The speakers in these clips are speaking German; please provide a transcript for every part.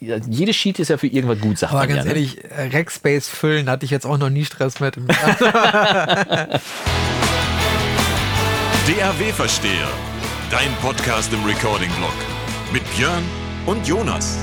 jede Sheet ist ja für irgendwas gut, sagt Aber man ganz ja, ne? ehrlich, äh, Rackspace füllen hatte ich jetzt auch noch nie Stress mit. DAW-Versteher. Dein Podcast im Recording-Blog. Mit Björn und Jonas.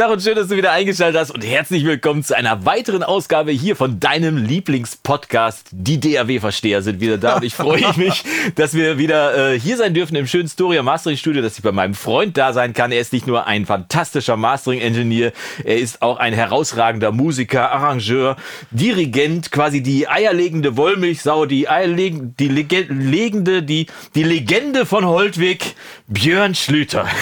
Tag und schön, dass du wieder eingeschaltet hast und herzlich willkommen zu einer weiteren Ausgabe hier von deinem Lieblingspodcast. Die DAW-Versteher sind wieder da und ich freue mich, dass wir wieder äh, hier sein dürfen im schönen Storia Mastering Studio, dass ich bei meinem Freund da sein kann. Er ist nicht nur ein fantastischer Mastering-Engineer, er ist auch ein herausragender Musiker, Arrangeur, Dirigent, quasi die eierlegende Wollmilchsau, die eierlegende, die Lege legende, die, die Legende von Holtwig, Björn Schlüter.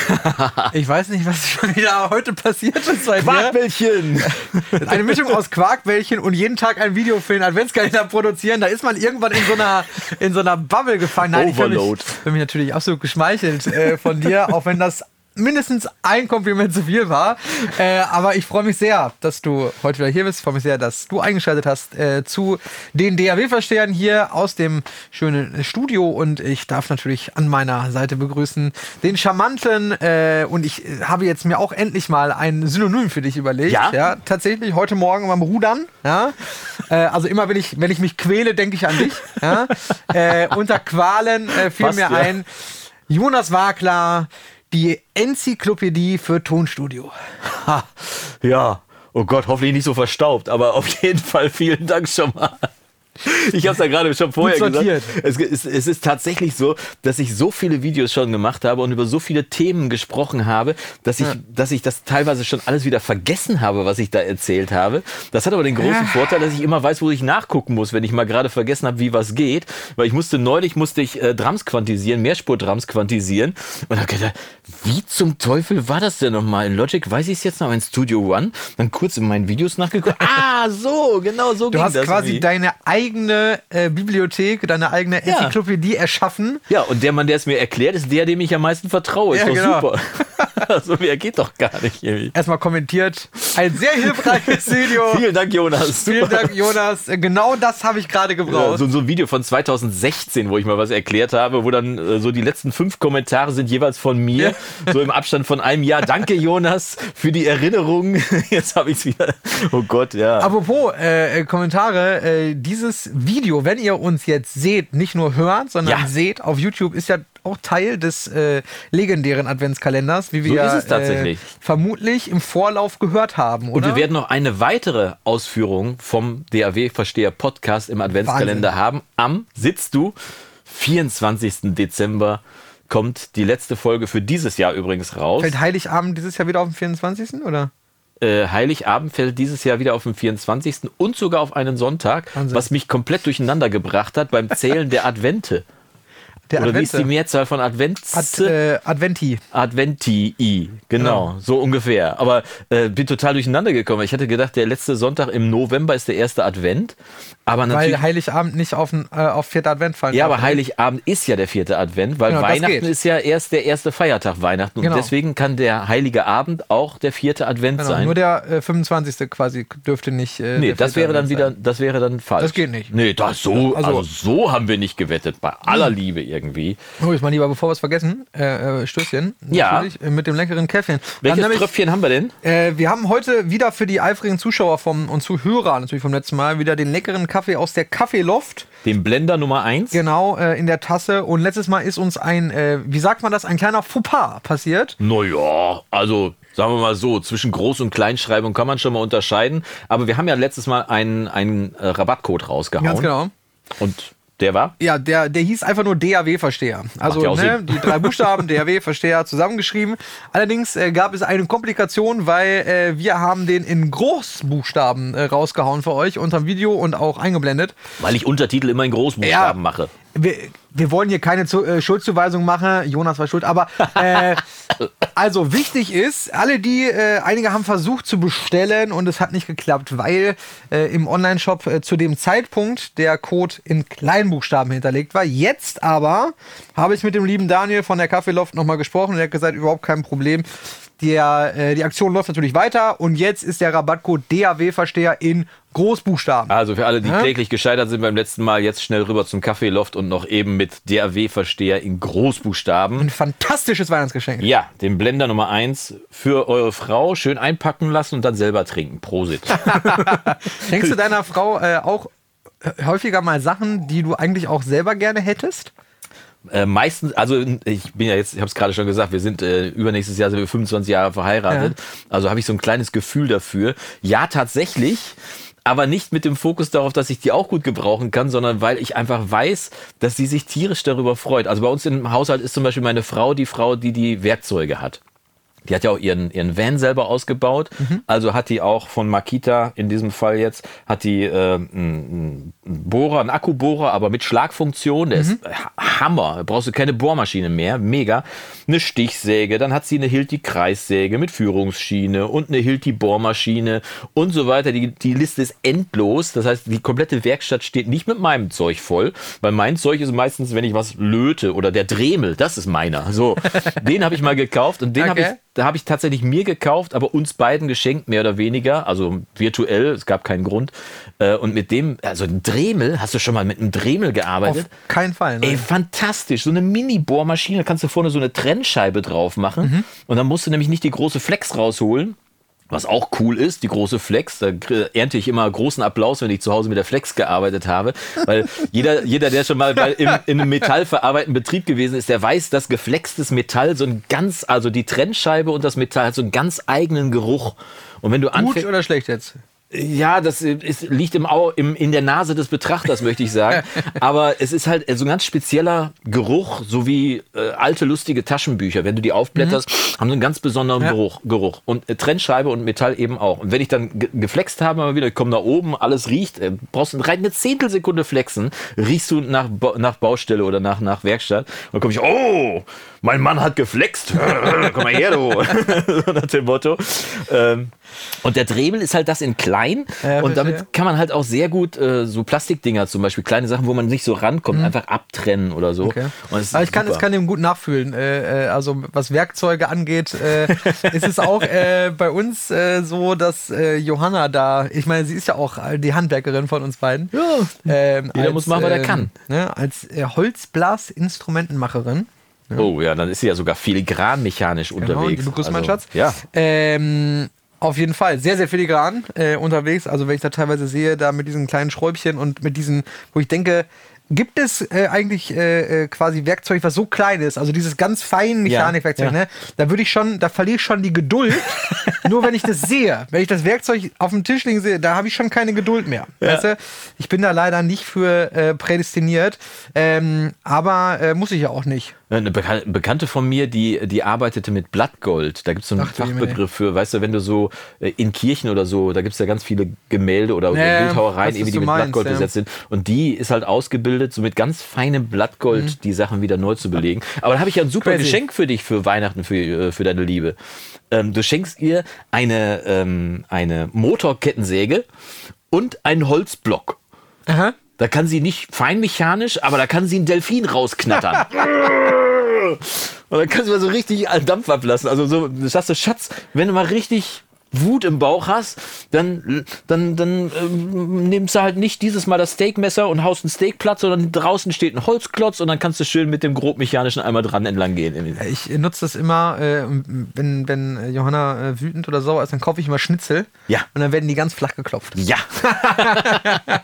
Ich weiß nicht, was schon wieder heute passiert ist bei mir. Quackbällchen! Eine Mischung aus Quarkbällchen und jeden Tag ein Video für den Adventskalender produzieren. Da ist man irgendwann in so einer, in so einer Bubble gefangen. Nein, ich fühle mich, Overload. mich natürlich absolut geschmeichelt äh, von dir, auch wenn das mindestens ein Kompliment zu viel war. Äh, aber ich freue mich sehr, dass du heute wieder hier bist. Ich freue mich sehr, dass du eingeschaltet hast äh, zu den DAW-Verstehern hier aus dem schönen Studio. Und ich darf natürlich an meiner Seite begrüßen den charmanten äh, und ich habe jetzt mir auch endlich mal ein Synonym für dich überlegt. Ja? ja tatsächlich heute Morgen beim Rudern. Ja? Äh, also immer, wenn ich, wenn ich mich quäle, denke ich an dich. Ja? Äh, unter Qualen äh, fiel Passt, mir ein, Jonas Wagler, die Enzyklopädie für Tonstudio. Ha, ja, oh Gott, hoffentlich nicht so verstaubt, aber auf jeden Fall vielen Dank schon mal. Ich habe es ja gerade schon vorher gesagt. Es, ist- es ist tatsächlich so, dass ich so viele Videos schon gemacht habe und über so viele Themen gesprochen habe, dass ich, dass ich das teilweise schon alles wieder vergessen habe, was ich da erzählt habe. Das hat aber den großen Ja. Vorteil, dass ich immer weiß, wo ich nachgucken muss, wenn ich mal gerade vergessen habe, wie was geht. Weil ich musste neulich musste ich äh, Drums quantisieren, Mehrspur-Drums quantisieren und habe gedacht, wie zum Teufel war das denn nochmal? In Logic weiß ich es jetzt noch in Studio One. Dann kurz in meinen Videos nachgeguckt. ah, so, genau so Du hast das quasi irgendwie. deine eigene äh, Bibliothek, deine eigene Ja. Enzyklopädie erschaffen. Ja, und der Mann, der es mir erklärt, ist der, dem ich am meisten vertraue. Ist Ja, doch genau. super. also mehr geht doch gar nicht. Irgendwie. Erstmal kommentiert. Ein sehr hilfreiches Video. Vielen Dank, Jonas. Vielen Super. Dank, Jonas. Genau das habe ich gerade Ja, gebraucht. so, so ein Video von 2016, wo ich mal was erklärt habe, wo dann äh, so die letzten fünf Kommentare sind jeweils von mir, so im Abstand von einem Jahr. Danke, Jonas, für die Erinnerung. Jetzt habe ich es wieder. Oh Gott, ja. Apropos äh, äh, Kommentare, äh, dieses Video, wenn ihr uns jetzt seht, nicht nur hört, sondern Ja. seht auf YouTube, ist ja auch Teil des äh, legendären Adventskalenders, wie wir So ja, ist es tatsächlich. Äh, vermutlich im Vorlauf gehört haben, Und oder? wir werden noch eine weitere Ausführung vom DAW-Versteher Podcast im Adventskalender Wahnsinn. haben. Am, sitzt du, 24. Dezember kommt die letzte Folge für dieses Jahr übrigens raus. Fällt Heiligabend dieses Jahr wieder auf den 24. oder? Äh, Heiligabend fällt dieses Jahr wieder auf den 24. und sogar auf einen Sonntag, Wahnsinn. was mich komplett durcheinander gebracht hat beim Zählen der Advente. Der Oder wie ist die Advente. Mehrzahl von Advents? Ad, äh, Adventi. Adventii, genau, so ungefähr. Aber äh, bin total durcheinander gekommen. Ich hatte gedacht, der letzte Sonntag im November ist der erste Advent. Aber natürlich. Weil Heiligabend nicht auf, äh, auf vierter Advent fallen ja, aber? Heiligabend ist ja der vierte Advent, weil Genau, Weihnachten ist ja erst der erste Feiertag Weihnachten. Und Genau. deswegen kann der Heilige Abend auch der vierte Advent Genau, sein. nur der äh, 25. quasi dürfte nicht. Äh, nee, das wäre dann Advent wieder, sein. das wäre dann falsch. Das geht nicht. Nee, das so, also, Also- so haben wir nicht gewettet. Bei aller Liebe irgendwie. Hol ich mal lieber, bevor wir es vergessen. Äh, äh, Stößchen. Ja. Äh, mit dem leckeren Käffchen. Welches nämlich- Tröpfchen haben wir denn? Äh, wir haben heute wieder für die eifrigen Zuschauer vom, und Zuhörer natürlich vom letzten Mal wieder den leckeren Kaffee aus der Kaffeeloft. Den Blender Nummer 1. Genau, äh, in der Tasse. Und letztes Mal ist uns ein, äh, wie sagt man das, ein kleiner Fauxpas passiert. Naja, also sagen wir mal so, zwischen Groß- und Kleinschreibung kann man schon mal unterscheiden. Aber wir haben ja letztes Mal einen, einen Rabattcode rausgehauen. Ganz genau. Und der war? Ja, der, der hieß einfach nur DAW-Versteher. Also ja ne, die drei Buchstaben DAW-Versteher zusammengeschrieben. Allerdings äh, gab es eine Komplikation, weil äh, wir haben den in Großbuchstaben äh, rausgehauen für euch unterm Video und auch eingeblendet. Weil ich Untertitel immer in Großbuchstaben Ja. mache. Wir, wir wollen hier keine zu, äh, Schuldzuweisung machen. Jonas war schuld. Aber äh, also wichtig ist, alle die, äh, einige haben versucht zu bestellen und es hat nicht geklappt, weil äh, im Online-Shop äh, zu dem Zeitpunkt der Code in Kleinbuchstaben hinterlegt war. Jetzt aber habe ich mit dem lieben Daniel von der Kaffeeloft nochmal gesprochen und er hat gesagt, überhaupt kein Problem. Der, äh, die Aktion läuft natürlich weiter und jetzt ist der Rabattcode DAW-Versteher in Großbuchstaben. Also für alle, die Ja? kläglich gescheitert sind beim letzten Mal, jetzt schnell rüber zum Kaffeeloft und noch eben mit DAW-Versteher in Großbuchstaben. Ein fantastisches Weihnachtsgeschenk. Ja, den Blender Nummer 1 für eure Frau schön einpacken lassen und dann selber trinken. Prosit. Schenkst du deiner Frau äh, auch häufiger mal Sachen, die du eigentlich auch selber gerne hättest? Äh, meistens, also ich bin ja jetzt, ich habe es gerade schon gesagt, wir sind äh, übernächstes Jahr sind wir 25 Jahre verheiratet. Also habe ich so ein kleines Gefühl dafür. Ja, tatsächlich. Aber nicht mit dem Fokus darauf, dass ich die auch gut gebrauchen kann, sondern weil ich einfach weiß, dass sie sich tierisch darüber freut. Also bei uns im Haushalt ist zum Beispiel meine Frau die Frau, die die Werkzeuge hat. Die hat ja auch ihren, ihren Van selber ausgebaut. Also hat die auch von Makita, in diesem Fall jetzt, hat die äh, einen Bohrer, einen Akkubohrer, aber mit Schlagfunktion. Der ist Ha- Hammer. Da brauchst du keine Bohrmaschine mehr. Mega. Eine Stichsäge. Dann hat sie eine Hilti Kreissäge mit Führungsschiene und eine Hilti Bohrmaschine und so weiter. Die, die Liste ist endlos. Das heißt, die komplette Werkstatt steht nicht mit meinem Zeug voll, weil mein Zeug ist meistens, wenn ich was löte oder der Dremel, das ist meiner. So, den habe ich mal gekauft und den habe ich Okay. Da habe ich tatsächlich mir gekauft, aber uns beiden geschenkt, mehr oder weniger, also virtuell, es gab keinen Grund. Äh, Und mit dem, also ein Dremel, hast du schon mal mit einem Dremel Auf gearbeitet? keinen Fall. Ne? Ey, fantastisch. So eine Mini-Bohrmaschine, da kannst du vorne so eine Trennscheibe drauf machen. Und dann musst du nämlich nicht die große Flex rausholen. Was auch cool ist, die große Flex, da ernte ich immer großen Applaus, wenn ich zu Hause mit der Flex gearbeitet habe. Weil jeder, jeder der schon mal bei, im, in einem metallverarbeitenden Betrieb gewesen ist, der weiß, dass geflextes Metall so ein ganz, also die Trennscheibe und das Metall hat so einen ganz eigenen Geruch. Und wenn du Gut anfängst. oder schlecht jetzt? Ja, das ist, liegt im, Au, im, in der Nase des Betrachters, möchte ich sagen. Aber es ist halt so ein ganz spezieller Geruch, so wie äh, alte, lustige Taschenbücher. Wenn du die aufblätterst, haben so einen ganz besonderen Ja. Geruch, Geruch. Und äh, Trennscheibe und Metall eben auch. Und wenn ich dann ge geflext habe, mal wieder, ich komme nach oben, alles riecht, äh, brauchst du rein eine Zehntelsekunde flexen, riechst du nach, nach Baustelle oder nach, nach Werkstatt. Und dann komme ich, oh, mein Mann hat geflext. Komm mal her, du. so nach dem Motto. Ähm, und der Dremel ist halt das in klein. Ja, und damit kann man halt auch sehr gut äh, so Plastikdinger zum Beispiel, kleine Sachen, wo man nicht so rankommt, einfach abtrennen oder so. Mhm. Okay. Es Aber ich kann, ich kann dem gut nachfühlen. Äh, äh, also was Werkzeuge angeht, äh, ist es auch äh, bei uns äh, so, dass äh, Johanna da, ich meine, sie ist ja auch die Handwerkerin von uns beiden. Ja. Ähm, Jeder muss machen, was er kann. Ne, als äh, Holzblasinstrumentenmacherin. Oh ja, dann ist sie ja sogar filigran mechanisch Genau, unterwegs. Grüße, mein Also, Schatz. Ja. Ähm, auf jeden Fall, sehr, sehr filigran äh, unterwegs. Also wenn ich da teilweise sehe, da mit diesen kleinen Schräubchen und mit diesen, wo ich denke, gibt es äh, eigentlich äh, äh, quasi Werkzeug, was so klein ist, also dieses ganz feine Mechanikwerkzeug, ja. ne? Da würde ich schon, da verliere ich schon die Geduld, nur wenn ich das sehe. Wenn ich das Werkzeug auf dem Tisch liegen sehe, da habe ich schon keine Geduld mehr. Weißt du? Ich bin da leider nicht für äh, prädestiniert, ähm, aber äh, muss ich ja auch nicht. Eine Bekan Bekannte von mir, die, die arbeitete mit Blattgold. Da gibt es so einen Ach. Fachbegriff für, weißt du, wenn du so äh, in Kirchen oder so, da gibt es ja ganz viele Gemälde oder Ja, Bildhauereien, die mit meinst, Blattgold ja. besetzt sind. Und die ist halt ausgebildet, so mit ganz feinem Blattgold Mhm. die Sachen wieder neu zu belegen. Aber da habe ich ja ein super Crazy. Geschenk für dich für Weihnachten, für, äh, für deine Liebe. Ähm, du schenkst ihr eine, ähm, eine Motorkettensäge und einen Holzblock. Aha. Da kann sie nicht feinmechanisch, aber da kann sie einen Delfin rausknattern. Und dann kann sie mal so richtig Dampf ablassen. Also so, das sagst du, Schatz, wenn du mal richtig Wut im Bauch hast, dann, dann, dann ähm, nimmst du halt nicht dieses Mal das Steakmesser und haust einen Steakplatz, sondern draußen steht ein Holzklotz und dann kannst du schön mit dem grobmechanischen einmal dran entlang gehen. Ich nutze das immer, äh, wenn, wenn Johanna äh, wütend oder sauer ist, dann kaufe ich immer Schnitzel. Ja. Und dann werden die ganz flach geklopft. Ja.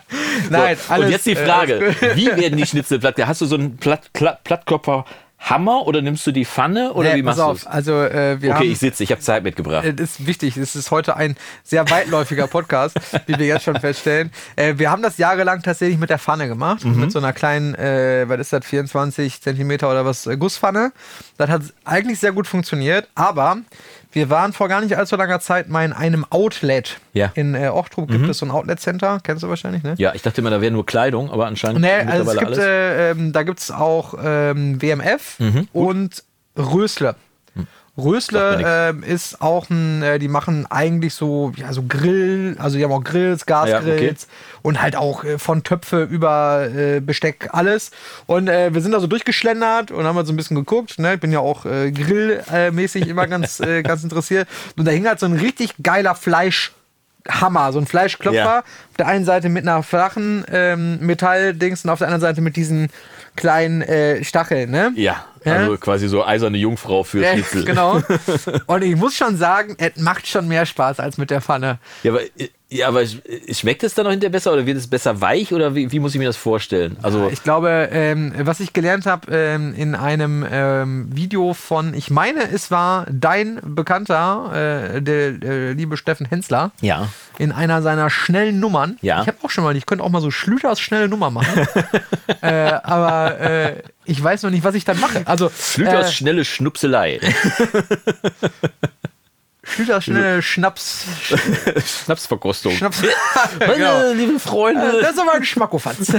Nein, so, und jetzt die äh, Frage, alles wie werden die Schnitzel platt? Hast du so einen Platt, Platt, Plattkopfer Hammer oder nimmst du die Pfanne oder Nee, wie machst du auf, also äh, wir Okay, haben, ich sitze, ich habe Zeit mitgebracht. äh, das ist wichtig, es ist heute ein sehr weitläufiger Podcast, wie wir jetzt schon feststellen. Äh, wir haben das jahrelang tatsächlich mit der Pfanne gemacht, Mhm. mit so einer kleinen, äh, was ist das, 24 Zentimeter oder was, äh, Gusspfanne. Das hat eigentlich sehr gut funktioniert, aber wir waren vor gar nicht allzu langer Zeit mal in einem Outlet. Ja. Mhm. In äh, Ochtrup gibt es so ein Outlet-Center, kennst du wahrscheinlich, ne? Ja, ich dachte immer, da wäre nur Kleidung, aber anscheinend Nee, also es gibt, äh, ähm, da gibt es auch ähm, WMF Mhm, und Rösle. Rösle ähm, ist auch ein, äh, die machen eigentlich so, ja, so Grill, also die haben auch Grills, Gasgrills Ja, okay. und halt auch äh, von Töpfe über äh, Besteck, alles. Und äh, wir sind da so durchgeschlendert und haben halt so ein bisschen geguckt. Ne? Ich bin ja auch äh, grillmäßig immer ganz, äh, ganz interessiert. Und da hing halt so ein richtig geiler Fleischhammer, so ein Fleischklopfer. Ja. Auf der einen Seite mit einer flachen ähm, Metalldings und auf der anderen Seite mit diesen kleinen äh, Stacheln, ne? Ja, Ja? also quasi so eiserne Jungfrau für Ja, Schnitzel. genau. Und ich muss schon sagen, es macht schon mehr Spaß als mit der Pfanne. Ja, aber, ja, aber schmeckt es dann noch hinterher besser oder wird es besser weich oder wie, wie muss ich mir das vorstellen? Also, Ich glaube, ähm, was ich gelernt habe ähm, in einem ähm, Video von, ich meine, es war dein Bekannter, äh, der äh, liebe Steffen Hensler, ja. in einer seiner schnellen Nummern. Ja. Ich habe auch schon mal, ich könnte auch mal so Schlüters schnelle Nummer machen. äh, aber äh, ich weiß noch nicht, was ich dann mache. Also Schlüters äh, schnelle Schnupselei. Schlüters schnelle Schnaps. Schnapsverkostung. Schnaps. Genau. lieben Freunde. Das ist aber ein Schmackofatz.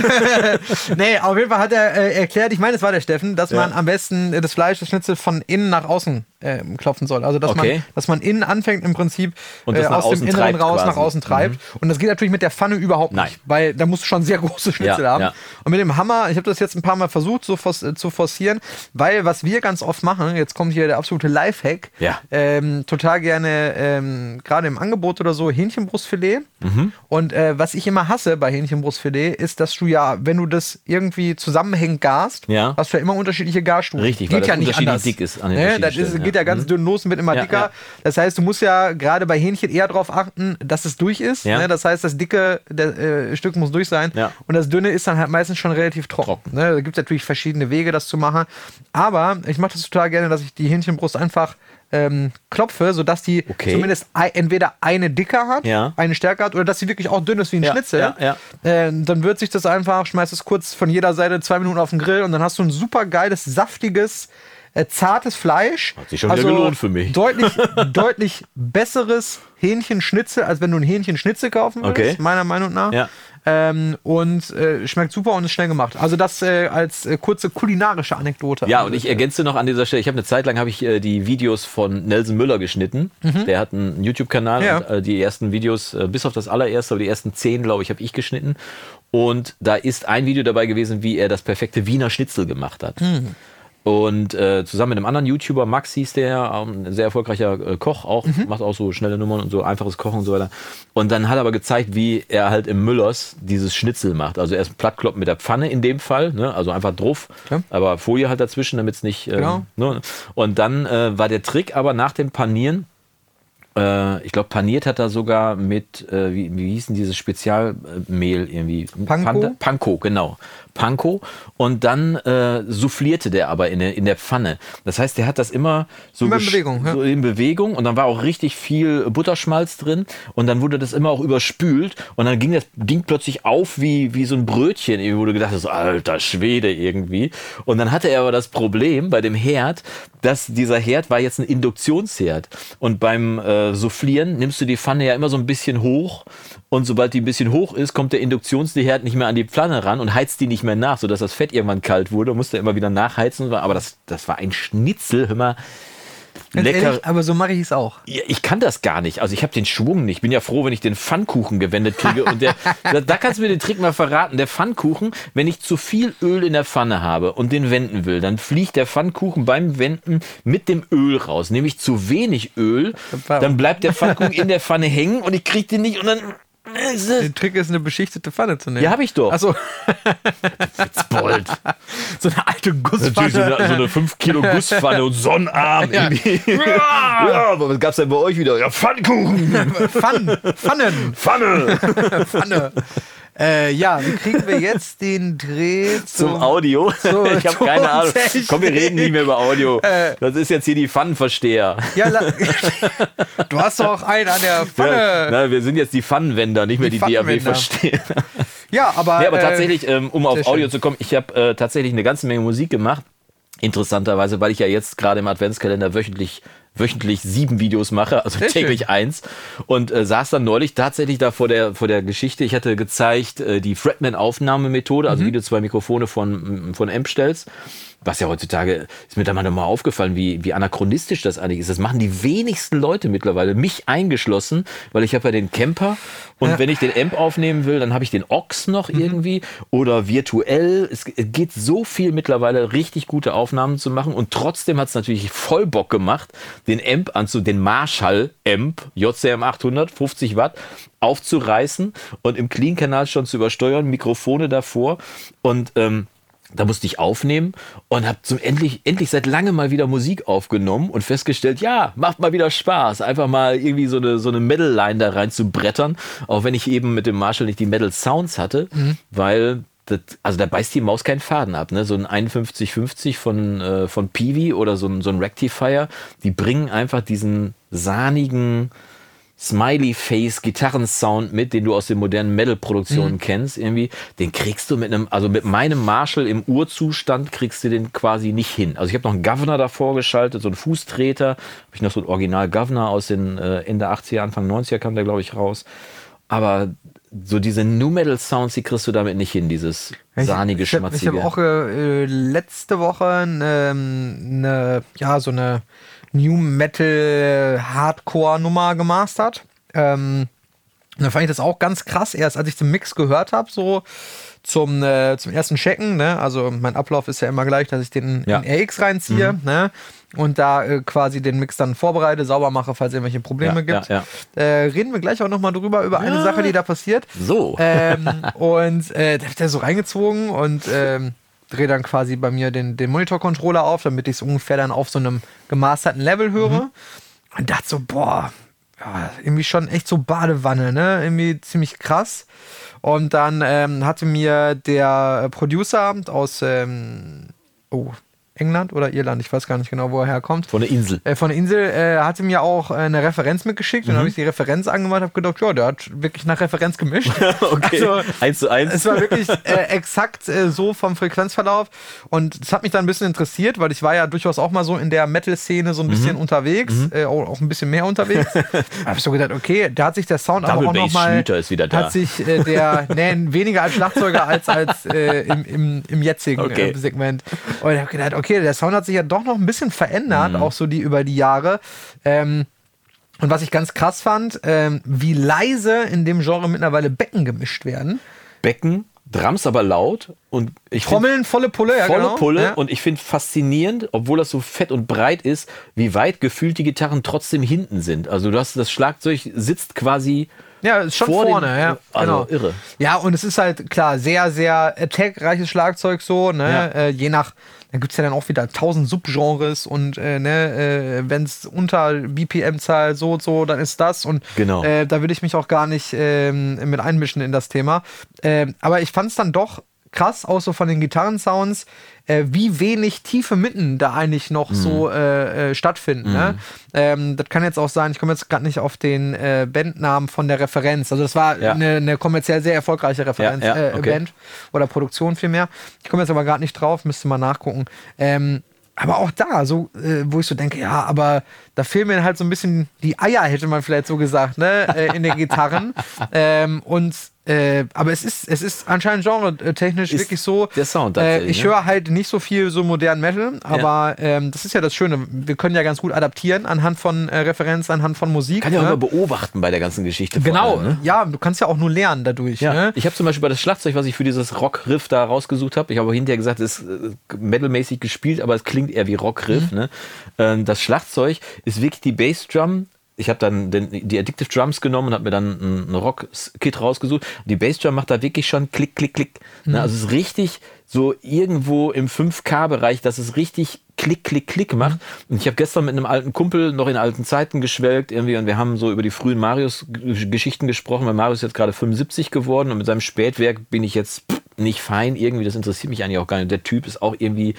nee, auf jeden Fall hat er äh, erklärt, ich meine, es war der Steffen, dass man am besten äh, das Fleisch, das Schnitzel von innen nach außen ähm, klopfen soll. Also, dass, Okay. man, dass man innen anfängt im Prinzip Und äh, das aus dem Inneren raus quasi. nach außen treibt. Und das geht natürlich mit der Pfanne überhaupt Nein. nicht, weil da musst du schon sehr große Schnitzel Ja, haben. ja. Und mit dem Hammer, ich habe das jetzt ein paar Mal versucht so fors äh, zu forcieren, weil was wir ganz oft machen, jetzt kommt hier der absolute Lifehack, Ja. ähm, total gerne, ähm, gerade im Angebot oder so, Hähnchenbrustfilet. Mhm. Und äh, was ich immer hasse bei Hähnchenbrustfilet, ist, dass du ja, wenn du das irgendwie zusammenhängend garst, hast du ja immer unterschiedliche Garstufen. Richtig, weil geht das ja nicht unterschiedlich anders. dick ist an den ne? Das ist, Stellen, geht ja. ganz Mhm. dünn los und wird immer Ja, dicker. ja. Das heißt, du musst ja gerade bei Hähnchen eher darauf achten, dass es durch ist. Ja. Ne? Das heißt, das dicke der, äh, Stück muss durch sein. Und das dünne ist dann halt meistens schon relativ trocken. Trocken. Ne? Da gibt es natürlich verschiedene Wege, das zu machen. Aber ich mache das total gerne, dass ich die Hähnchenbrust einfach ähm, klopfe, sodass die Okay. zumindest entweder eine dicker hat, Ja. eine stärker hat, oder dass sie wirklich auch dünn ist wie ein Ja, Schnitzel. ja. Äh, dann würzt sich das einfach, schmeißt es kurz von jeder Seite zwei Minuten auf den Grill und dann hast du ein super geiles, saftiges, äh, zartes Fleisch. Hat sich schon wieder gelohnt für mich. Deutlich, deutlich besseres Hähnchenschnitzel, als wenn du ein Hähnchenschnitzel kaufen würdest, Okay. meiner Meinung nach. Ja. Ähm, und äh, schmeckt super und ist schnell gemacht. Also das äh, als äh, kurze kulinarische Anekdote. Ja, und ich ergänze noch an dieser Stelle, ich habe eine Zeit lang habe ich äh, die Videos von Nelson Müller geschnitten. Der hat einen YouTube-Kanal Mhm. Ja. und äh, die ersten Videos, bis auf das allererste, aber die ersten zehn, glaube ich, habe ich geschnitten. Und da ist ein Video dabei gewesen, wie er das perfekte Wiener Schnitzel gemacht hat. Mhm. Und äh, zusammen mit einem anderen YouTuber, Max hieß der, ähm, ein sehr erfolgreicher äh, Koch, auch Mhm. macht auch so schnelle Nummern und so einfaches Kochen und so weiter. Und dann hat er aber gezeigt, wie er halt im Müllers dieses Schnitzel macht. Also erst Plattkloppen mit der Pfanne in dem Fall, ne? also einfach drauf, Ja. aber Folie halt dazwischen, damit es nicht. Ähm, Genau. ne? Und dann äh, war der Trick aber nach dem Panieren, äh, ich glaube, paniert hat er sogar mit, äh, wie, wie hieß denn dieses Spezialmehl irgendwie? Panko? Panko, genau. Panko. Und dann äh, soufflierte der aber in der, in der Pfanne. Das heißt, der hat das immer so, Immer in Bewegung, ja. so in Bewegung. Und dann war auch richtig viel Butterschmalz drin. Und dann wurde das immer auch überspült. Und dann ging das Ding plötzlich auf wie, wie so ein Brötchen. Irgendwie, wo du gedacht hast, alter Schwede irgendwie. Und dann hatte er aber das Problem bei dem Herd, dass dieser Herd war jetzt ein Induktionsherd. Und beim äh, Soufflieren nimmst du die Pfanne ja immer so ein bisschen hoch. Und sobald die ein bisschen hoch ist, kommt der Induktionsherd nicht mehr an die Pfanne ran und heizt die nicht mehr nach, sodass das Fett irgendwann kalt wurde. Musste immer wieder nachheizen. Aber das, das war ein Schnitzel, hör mal. Lecker. ehrlich, aber so mache ich es auch. Ja, ich kann das gar nicht. Also ich habe den Schwung nicht. Ich bin ja froh, wenn ich den Pfannkuchen gewendet kriege. Und der, da, da kannst du mir den Trick mal verraten. Der Pfannkuchen, wenn ich zu viel Öl in der Pfanne habe und den wenden will, dann fliegt der Pfannkuchen beim Wenden mit dem Öl raus. Nehme ich zu wenig Öl, dann bleibt der Pfannkuchen in der Pfanne hängen und ich kriege den nicht und dann... Der Trick ist, eine beschichtete Pfanne zu nehmen. Ja, habe ich doch. Achso, Bold. so eine alte Natürlich Gusspfanne. so eine, so eine 5 Kilo Gusspfanne und Sonnenarm. Ja. irgendwie. Ja, aber was gab's denn bei euch wieder? Ja, Pfannkuchen, Pfannen, Pfannen, Pfanne. Pfanne. Äh, ja, wie kriegen wir jetzt den Dreh zum zum, Audio. so, ich habe keine Ahnung. Komm, wir reden nicht mehr über Audio. Äh. Das ist jetzt hier die Pfannenversteher. Ja, du hast doch einen an der Ja, Pfanne. na, wir sind jetzt die Pfannenwender, nicht mehr Die die. DAW-Versteher. Ja, aber. Ja, aber äh, tatsächlich, ähm, um auf Audio schön. zu kommen, ich habe äh, tatsächlich eine ganze Menge Musik gemacht. Interessanterweise, weil ich ja jetzt gerade im Adventskalender wöchentlich wöchentlich sieben Videos mache, also Sehr täglich schön. eins. Und äh, saß dann neulich tatsächlich da vor der, vor der Geschichte. Ich hatte gezeigt äh, die Fretman-Aufnahmemethode, Mhm. also wie du zwei Mikrofone von, von Amp stellst. Was ja heutzutage, ist mir da mal nochmal aufgefallen, wie, wie anachronistisch das eigentlich ist. Das machen die wenigsten Leute mittlerweile, mich eingeschlossen, weil ich habe ja den Camper und Ja. wenn ich den Amp aufnehmen will, dann habe ich den Ox noch Mhm. irgendwie oder virtuell. Es geht so viel mittlerweile, richtig gute Aufnahmen zu machen und trotzdem hat es natürlich voll Bock gemacht, den Amp anzu, den Marshall Amp JCM 800, 50 Watt aufzureißen und im Clean-Kanal schon zu übersteuern, Mikrofone davor und ähm, da musste ich aufnehmen und habe zum endlich, endlich seit langem mal wieder Musik aufgenommen und festgestellt, ja, macht mal wieder Spaß, einfach mal irgendwie so eine, so eine Metal-Line da rein zu brettern, auch wenn ich eben mit dem Marshall nicht die Metal-Sounds hatte, weil das, also da beißt die Maus keinen Faden ab. Ne? So ein 5150 von, äh, von Peavey oder so ein, so ein Rectifier, die bringen einfach diesen sahnigen, Smiley-Face-Gitarrensound mit, den du aus den modernen Metal-Produktionen kennst, irgendwie, den kriegst du mit einem, also mit meinem Marshall im Urzustand kriegst du den quasi nicht hin. Also ich habe noch einen Governor davor geschaltet, so einen Fußtreter, habe ich noch so ein Original-Governor aus den äh, Ende 80er, Anfang 90er kam der, glaube ich, raus. Aber so diese New Metal Sounds, die kriegst du damit nicht hin, dieses sahnige, ich, ich habe schmatzige. hab auch äh, letzte Woche ne, ne, ja, so eine New Metal Hardcore Nummer gemastert. Ähm, und da fand ich das auch ganz krass, erst als ich den Mix gehört habe, so zum, äh, zum ersten Checken. Ne? Also mein Ablauf ist ja immer gleich, dass ich den Ja. in RX reinziehe ne? und da äh, quasi den Mix dann vorbereite, sauber mache, falls es irgendwelche Probleme Ja, gibt. ja, Äh, reden wir gleich auch nochmal drüber, über eine Sache, die da passiert. So. Ähm, und äh, da wird er so reingezogen und ähm, drehe dann quasi bei mir den, den Monitor-Controller auf, damit ich es ungefähr dann auf so einem gemasterten Level höre. Und dachte so, boah, ja, irgendwie schon echt so Badewanne, ne? Irgendwie ziemlich krass. Und dann ähm, hatte mir der Producer aus ähm, oh, England oder Irland, ich weiß gar nicht genau, wo er herkommt. Von der Insel. Äh, von der Insel äh, hatte mir auch äh, eine Referenz mitgeschickt und dann habe ich die Referenz angemacht und habe gedacht, ja, der hat wirklich nach Referenz gemischt. Okay. Also, eins zu eins. es war wirklich äh, exakt äh, so vom Frequenzverlauf und das hat mich dann ein bisschen interessiert, weil ich war ja durchaus auch mal so in der Metal-Szene so ein bisschen unterwegs, äh, auch, auch ein bisschen mehr unterwegs. da habe ich so gedacht, okay, da hat sich der Sound aber Double auch Bass nochmal, ist wieder da. hat sich der, nee, weniger als Schlagzeuger als, als im, im, im jetzigen Okay. Segment. Und ich habe gedacht, okay, der Sound hat sich ja doch noch ein bisschen verändert, Mhm. auch so die über die Jahre. Ähm, und was ich ganz krass fand, ähm, wie leise in dem Genre mittlerweile Becken gemischt werden. Becken, Drums aber laut und ich Trommeln, volle Pulle, ja volle genau. Pulle Ja. und ich finde faszinierend, obwohl das so fett und breit ist, wie weit gefühlt die Gitarren trotzdem hinten sind. Also du hast das Schlagzeug sitzt quasi Ja, ist schon vor dem- vorne, ja. also genau. irre. Ja, und es ist halt klar, sehr, sehr attack-reiches Schlagzeug so, ne? Ja. Äh, je nach, da gibt es ja dann auch wieder tausend Subgenres und äh, ne, äh, wenn es unter BPM-Zahl so und so, dann ist das und Genau. äh, da würde ich mich auch gar nicht ähm, mit einmischen in das Thema. Ähm, aber ich fand es dann doch krass, auch so von den Gitarrensounds, äh, wie wenig tiefe Mitten da eigentlich noch Mhm. so äh, äh, stattfinden. Ne? Ähm, das kann jetzt auch sein, ich komme jetzt gerade nicht auf den äh, Bandnamen von der Referenz. Also das war Ja. eine, eine kommerziell sehr erfolgreiche Referenz, Ja, ja, äh, okay. Band oder Produktion vielmehr. Ich komme jetzt aber gerade nicht drauf, müsste mal nachgucken. Ähm, aber auch da, so, äh, wo ich so denke, ja, aber da fehlen mir halt so ein bisschen die Eier, hätte man vielleicht so gesagt, ne, äh, in den Gitarren. ähm, und äh, aber es ist, es ist anscheinend genre-technisch Ist wirklich so. der Sound Äh, ich ne? höre halt nicht so viel so modernen Metal, aber ähm, das ist ja das Schöne. Wir können ja ganz gut adaptieren anhand von äh, Referenz, anhand von Musik. kann ja auch ne? immer beobachten bei der ganzen Geschichte. Genau, allem, ne? ja, du kannst ja auch nur lernen dadurch. Ja, Ne? ich habe zum Beispiel bei das Schlagzeug, was ich für dieses Rock-Riff da rausgesucht habe, ich habe hinterher gesagt, es ist äh, metalmäßig gespielt, aber es klingt eher wie Rock-Riff. Mhm. Ne? Ähm, das Schlagzeug ist wirklich die Bassdrum. Ich habe dann den, die Addictive Drums genommen und habe mir dann ein, ein Rock-Kit rausgesucht. Die Bassdrum macht da wirklich schon Klick, Klick, Klick. Mhm. Ne? Also es ist richtig so irgendwo im 5K-Bereich, dass es richtig Klick, Klick, Klick macht. Und ich habe gestern mit einem alten Kumpel noch in alten Zeiten geschwelgt irgendwie und wir haben so über die frühen Marius-Geschichten gesprochen, weil Marius ist jetzt gerade 75 geworden und mit seinem Spätwerk bin ich jetzt pff, nicht fein irgendwie, das interessiert mich eigentlich auch gar nicht. Der Typ ist auch irgendwie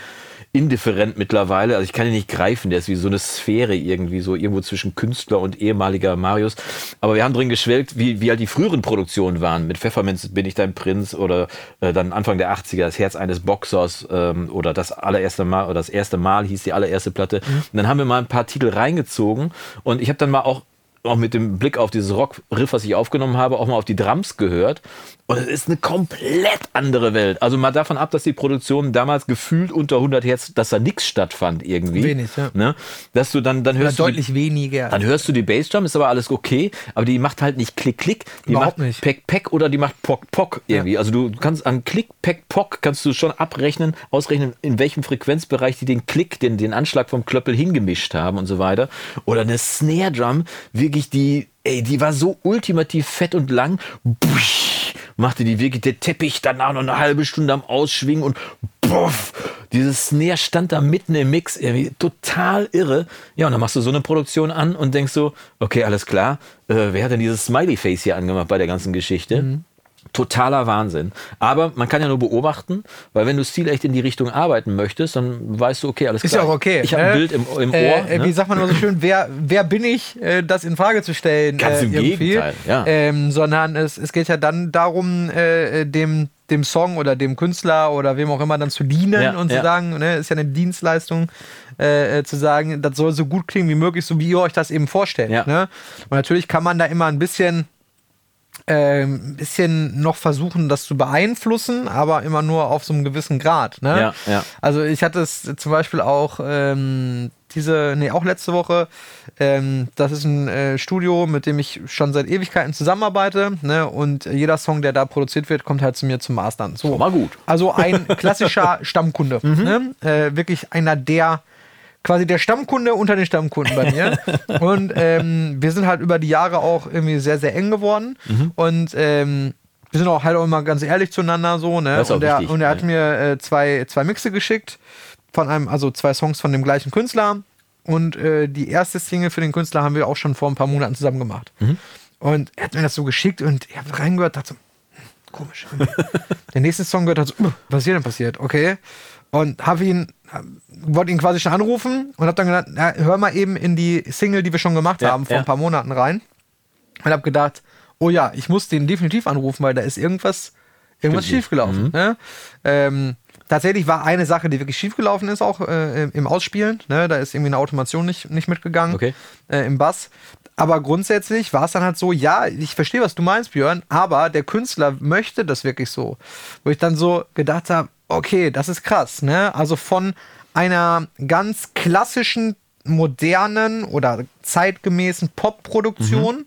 indifferent mittlerweile, also ich kann ihn nicht greifen, der ist wie so eine Sphäre irgendwie, so irgendwo zwischen Künstler und ehemaliger Marius. Aber wir haben drin geschwelgt, wie, wie halt die früheren Produktionen waren. Mit Pfefferminz bin ich dein Prinz oder äh, dann Anfang der 80er das Herz eines Boxers ähm, oder das allererste Mal oder das erste Mal hieß die allererste Platte. Und dann haben wir mal ein paar Titel reingezogen und ich habe dann mal auch auch mit dem Blick auf dieses Rock-Riff, was ich aufgenommen habe, auch mal auf die Drums gehört. Und es ist eine komplett andere Welt. Also mal davon ab, dass die Produktion damals gefühlt unter 100 Hertz, dass da nichts stattfand irgendwie. Wenig, ja. Ne? Dass du dann, dann Oder hörst du deutlich die, weniger. dann hörst du die Bassdrum, ist aber alles okay, aber die macht halt nicht Klick, Klick. Die Überhaupt macht nicht. Peck, Peck oder die macht Pock, Pock irgendwie. Also du kannst an Klick, Peck, Pock kannst du schon abrechnen, ausrechnen, in welchem Frequenzbereich die den Klick, den, den Anschlag vom Klöppel hingemischt haben und so weiter. Oder eine Snare Drum, wirklich die, ey, die war so ultimativ fett und lang. Busch, machte die wirklich der Teppich danach noch eine halbe Stunde am Ausschwingen und puff, dieses Snare stand da mitten im Mix, irgendwie total irre. Ja, und dann machst du so eine Produktion an und denkst so, okay, alles klar, äh, wer hat denn dieses Smiley-Face hier angemacht bei der ganzen Geschichte? Totaler Wahnsinn. Aber man kann ja nur beobachten, weil wenn du stilecht in die Richtung arbeiten möchtest, dann weißt du, okay, alles Ist klar. ja auch okay. Ich habe ein ne? Bild im, im Ohr. Äh, äh, ne? Wie sagt man immer so schön, wer, wer bin ich, äh, das in Frage zu stellen? Ganz äh, im irgendwie. Gegenteil, ja. Ähm, sondern es, es geht ja dann darum, äh, dem, dem Song oder dem Künstler oder wem auch immer dann zu dienen Ja, und zu ja. sagen, ne, ist ja eine Dienstleistung, äh, äh, zu sagen, das soll so gut klingen wie möglich, so wie ihr euch das eben vorstellt. Ja. Ne? Und natürlich kann man da immer ein bisschen ähm, ein bisschen noch versuchen, das zu beeinflussen, aber immer nur auf so einem gewissen Grad. Ne? Ja, ja. Also ich hatte es zum Beispiel auch ähm, diese, nee, auch letzte Woche. Ähm, das ist ein äh, Studio, mit dem ich schon seit Ewigkeiten zusammenarbeite. Ne? Und jeder Song, der da produziert wird, kommt halt zu mir zum Mastern. So. Mal gut. Also ein klassischer Stammkunde. Ne? Äh, wirklich einer der quasi der Stammkunde unter den Stammkunden bei mir. und ähm, wir sind halt über die Jahre auch irgendwie sehr, sehr eng geworden. Und ähm, wir sind auch halt auch immer ganz ehrlich zueinander so, ne? Und, er, wichtig, und er hat ja. mir äh, zwei, zwei Mixe geschickt von einem, also zwei Songs von dem gleichen Künstler. Und äh, die erste Single für den Künstler haben wir auch schon vor ein paar Monaten zusammen gemacht. Mhm. Und er hat mir das so geschickt und ich habe reingehört, dachte so, hm, komisch. Der nächste Song gehört hat so, "Uh, was ist hier denn passiert? Okay. Und habe ihn, wollte ihn quasi schon anrufen und habe dann gedacht, na, hör mal eben in die Single, die wir schon gemacht Ja, haben, vor ja. ein paar Monaten rein. Und habe gedacht, oh ja, ich muss den definitiv anrufen, weil da ist irgendwas, irgendwas Stimmt. schiefgelaufen. Ne? Ähm, tatsächlich war eine Sache, die wirklich schiefgelaufen ist, auch äh, im Ausspielen. Ne? Da ist irgendwie eine Automation nicht, nicht mitgegangen Okay. äh, im Bass. Aber grundsätzlich war es dann halt so, ja, ich verstehe, was du meinst, Björn, aber der Künstler möchte das wirklich so. Wo ich dann so gedacht habe, okay, das ist krass, ne? Also von einer ganz klassischen, modernen oder zeitgemäßen Pop-Produktion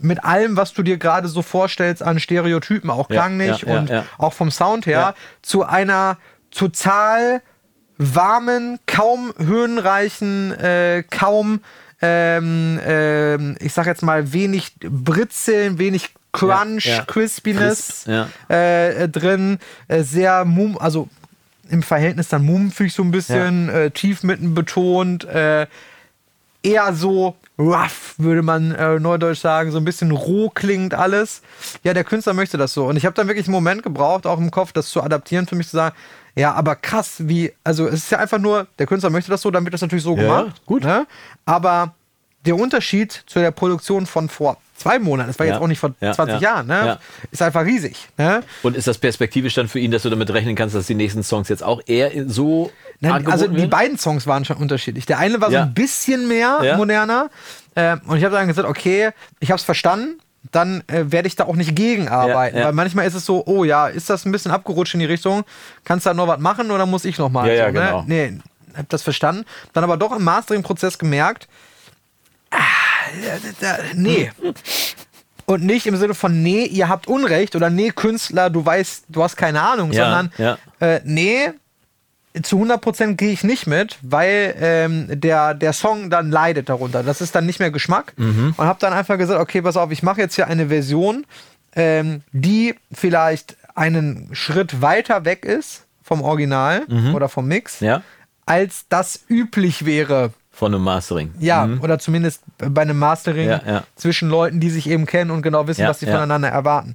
mit allem, was du dir gerade so vorstellst an Stereotypen, auch klanglich ja, ja, und ja. auch vom Sound her, zu einer total warmen, kaum höhenreichen, äh, kaum, ähm, ähm, ich sag jetzt mal, wenig Britzeln, wenig Crunch, Ja, ja. Crispiness Crisp, ja. äh, drin, äh, sehr mum, also im Verhältnis dann mumpfig so ein bisschen, äh, tief mitten betont, äh, eher so rough, würde man äh, neudeutsch sagen, so ein bisschen roh klingt alles. Ja, der Künstler möchte das so. Und ich habe dann wirklich einen Moment gebraucht, auch im Kopf, das zu adaptieren, für mich zu sagen, ja, aber krass, wie, also es ist ja einfach nur, der Künstler möchte das so, dann wird das natürlich so gemacht. gut. Ne? Aber der Unterschied zu der Produktion von vor zwei Monaten, das war Ja, jetzt auch nicht vor ja, 20 ja, Jahren, ne? ist einfach riesig. Ne? Und ist das perspektivisch dann für ihn, dass du damit rechnen kannst, dass die nächsten Songs jetzt auch eher so Nein, also die werden? beiden Songs waren schon unterschiedlich. Der eine war so ein bisschen mehr moderner. Äh, und ich habe dann gesagt, okay, ich habe es verstanden. Dann äh, werde ich da auch nicht gegenarbeiten. Weil manchmal ist es so, oh ja, ist das ein bisschen abgerutscht in die Richtung? Kannst du da noch was machen oder muss ich noch mal? Ja, ja, so, genau. Ne? Nee, hab das verstanden. Dann aber doch im Mastering-Prozess gemerkt, ah, nee. Und nicht im Sinne von, nee, ihr habt Unrecht oder nee, Künstler, du weißt, du hast keine Ahnung, Ja, sondern ja. äh, nee, zu 100% gehe ich nicht mit, weil ähm, der, der Song dann leidet darunter. Das ist dann nicht mehr Geschmack. Mhm. Und habe dann einfach gesagt, okay, pass auf, ich mache jetzt hier eine Version, ähm, die vielleicht einen Schritt weiter weg ist vom Original oder vom Mix, Mhm. Ja. als das üblich wäre. Von einem Mastering. Ja, oder zumindest bei einem Mastering Mhm. Ja, ja. zwischen Leuten, die sich eben kennen und genau wissen, Ja, was sie voneinander erwarten.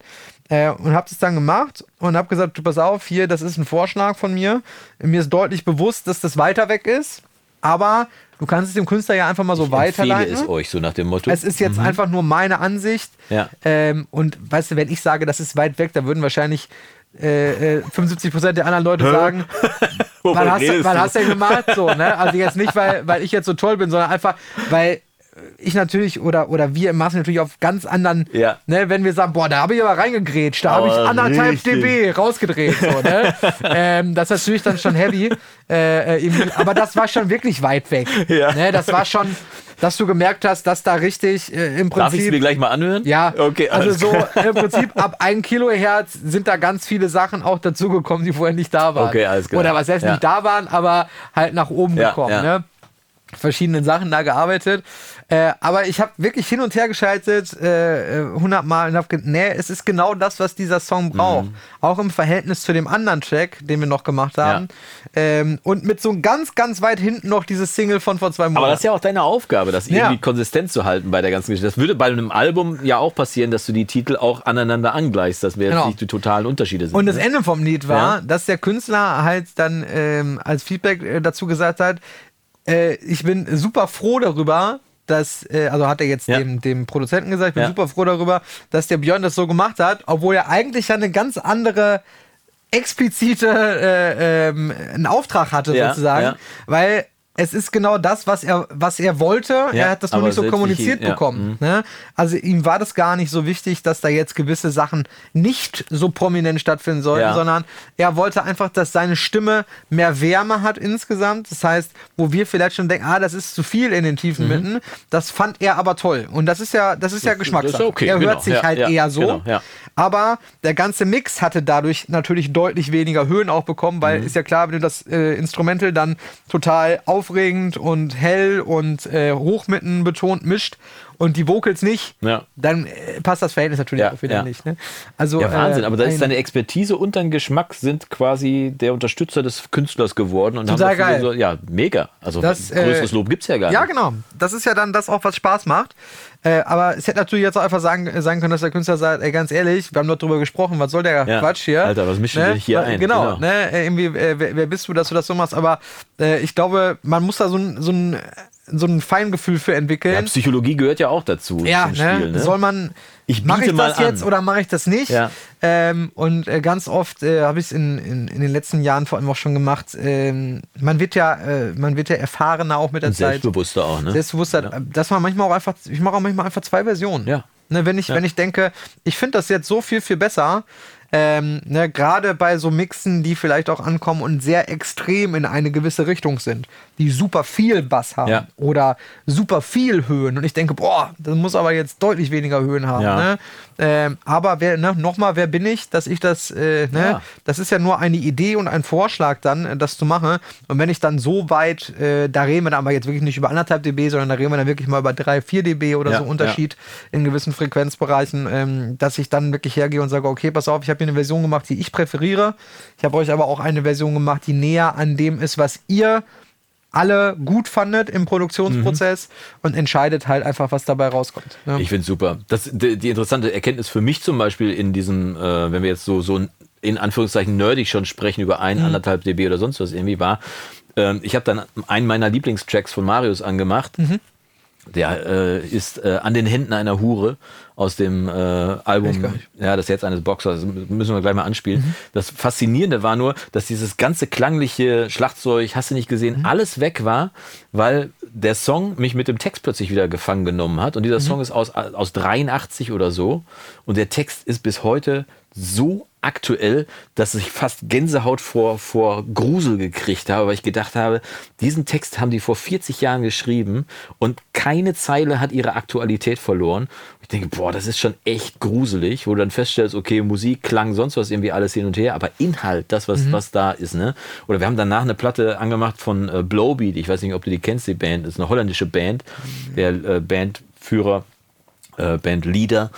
Äh, und habe es dann gemacht und habe gesagt, du pass auf, hier, das ist ein Vorschlag von mir. Mir ist deutlich bewusst, dass das weiter weg ist, aber du kannst es dem Künstler ja einfach mal so Ich weiterleiten. es euch, so nach dem Motto. Es ist jetzt einfach nur meine Ansicht. Ja. Ähm, und weißt du, wenn ich sage, das ist weit weg, da würden wahrscheinlich äh, äh, 75% der anderen Leute sagen, was hast, du? hast du denn gemacht? So, ne? Also jetzt nicht, weil, weil ich jetzt so toll bin, sondern einfach, weil ich natürlich oder, oder wir im Maßen natürlich auf ganz anderen, Ja. ne, wenn wir sagen, boah, da habe ich aber reingegrätscht, da habe ich Aber anderthalb richtig. dB rausgedreht. So, ne? ähm, das ist natürlich dann schon heavy. Äh, äh, aber das war schon wirklich weit weg. Ja. Ne? Das war schon, dass du gemerkt hast, dass da richtig äh, im Darf ich es Prinzip. mir gleich mal anhören? Ja, Okay, also so im Prinzip ab 1 Kilohertz sind da ganz viele Sachen auch dazugekommen, die vorher nicht da waren. Okay, alles klar. Oder was heißt Ja. nicht da waren, aber halt nach oben Ja, gekommen. Ne? Verschiedenen Sachen da gearbeitet. Äh, aber ich habe wirklich hin und her geschaltet, äh, äh, 100 Mal und habe gedacht, nee, es ist genau das, was dieser Song braucht. Mhm. Auch im Verhältnis zu dem anderen Track, den wir noch gemacht haben. Ähm, und mit so ganz, ganz weit hinten noch dieses Single von vor zwei Monaten. Aber das ist ja auch deine Aufgabe, das Ja. irgendwie konsistent zu halten bei der ganzen Geschichte. Das würde bei einem Album ja auch passieren, dass du die Titel auch aneinander angleichst, dass wir jetzt Genau. nicht die totalen Unterschiede sind. Und das ne? Ende vom Lied war, Ja. dass der Künstler halt dann ähm, als Feedback äh, dazu gesagt hat, äh, ich bin super froh darüber, dass, äh, also hat er jetzt Ja. dem, dem Produzenten gesagt, ich bin Ja. super froh darüber, dass der Björn das so gemacht hat, obwohl er eigentlich ja eine ganz andere explizite äh, ähm, einen Auftrag hatte Ja, sozusagen, weil es ist genau das, was er, was er wollte. Ja, er hat das nur nicht so kommuniziert nicht- ja, bekommen. Ne? Also ihm war das gar nicht so wichtig, dass da jetzt gewisse Sachen nicht so prominent stattfinden sollten, Ja. sondern er wollte einfach, dass seine Stimme mehr Wärme hat insgesamt. Das heißt, wo wir vielleicht schon denken, ah, das ist zu viel in den tiefen Mitten, das fand er aber toll. Und das ist ja, das ist ja Geschmackssache. Mhm. okay, er genau, hört sich ja, halt eher so. genau. Aber der ganze Mix hatte dadurch natürlich deutlich weniger Höhen auch bekommen, weil Mhm. ist ja klar, wenn du das äh, Instrumental dann total aufregend und hell und äh, hochmitten betont mischt und die Vocals nicht, Ja. dann äh, passt das Verhältnis natürlich Ja, auch wieder ja. nicht. Ne? Also, Ja, Wahnsinn, äh, aber da ist ein- deine Expertise und dein Geschmack sind quasi der Unterstützer des Künstlers geworden. Und Total haben geil. So, ja, mega. Also Das, äh, größeres Lob gibt es ja gar Ja, nicht. genau. Das ist ja dann das auch, was Spaß macht. Äh, aber es hätte natürlich jetzt auch einfach sagen, sein können, dass der Künstler sagt, ey, ganz ehrlich, wir haben doch drüber gesprochen, was soll der Ja. Quatsch hier? Alter, was mischst du denn hier ein? Genau, Genau. ne? äh, Irgendwie, äh, wer, wer bist du, dass du das so machst? Aber äh, ich glaube, man muss da so ein, so ein, so ein Feingefühl für entwickeln. Ja, Psychologie gehört ja auch dazu Ja, zum ne? Spiel. Ne? soll man. Ich mache ich das jetzt an. oder mache ich das nicht? Ja. Ähm, und äh, ganz oft äh, habe ich es in, in, in den letzten Jahren vor allem auch schon gemacht. Ähm, man wird ja, äh, man wird ja erfahrener auch mit der Und Zeit. selbstbewusster auch, ne? Selbstbewusstsein, dass man manchmal auch einfach, ich mache auch manchmal einfach zwei Versionen. Ja. Ne, wenn ich, wenn ich denke, ich finde das jetzt so viel, viel besser, ähm, ne, gerade bei so Mixen, die vielleicht auch ankommen und sehr extrem in eine gewisse Richtung sind, die super viel Bass haben Ja. oder super viel Höhen und ich denke, boah, das muss aber jetzt deutlich weniger Höhen haben. Ja. Ne? Ähm, aber wer, ne, nochmal, wer bin ich, dass ich das, äh, ne, Ja. das ist ja nur eine Idee und ein Vorschlag dann, äh, das zu machen. Und wenn ich dann so weit, äh, da reden wir dann aber jetzt wirklich nicht über anderthalb dB, sondern da reden wir dann wirklich mal über drei, vier dB oder Ja, so Unterschied in gewissen Frequenzbereichen, ähm, dass ich dann wirklich hergehe und sage, okay, pass auf, ich habe hier eine Version gemacht, die ich präferiere. Ich habe euch aber auch eine Version gemacht, die näher an dem ist, was ihr alle gut fandet im Produktionsprozess und entscheidet halt einfach, was dabei rauskommt. Ne? Ich finde super. Das, die, die interessante Erkenntnis für mich zum Beispiel in diesem, äh, wenn wir jetzt so, so in Anführungszeichen nerdig schon sprechen über ein, Mhm. anderthalb dB oder sonst was irgendwie war, ähm, ich habe dann einen meiner Lieblingstracks von Marius angemacht. Mhm. Der äh, ist äh, an den Händen einer Hure aus dem äh, Album, ja, das Herz eines Boxers, das müssen wir gleich mal anspielen. Mhm. Das Faszinierende war nur, dass dieses ganze klangliche Schlagzeug, hast du nicht gesehen, Mhm. alles weg war, weil der Song mich mit dem Text plötzlich wieder gefangen genommen hat. Und dieser Mhm. Song ist aus, aus 83 oder so. Und der Text ist bis heute so aktuell, dass ich fast Gänsehaut vor, vor Grusel gekriegt habe, weil ich gedacht habe, diesen Text haben die vor 40 Jahren geschrieben und keine Zeile hat ihre Aktualität verloren. Ich denke, boah, das ist schon echt gruselig, wo du dann feststellst, okay, Musik, Klang, sonst was irgendwie alles hin und her, aber Inhalt, das, was, was da ist, ne? Oder wir haben danach eine Platte angemacht von äh, Blowbeat, ich weiß nicht, ob du die kennst, die Band, das ist eine holländische Band, der äh, Bandführer, äh, Bandleader,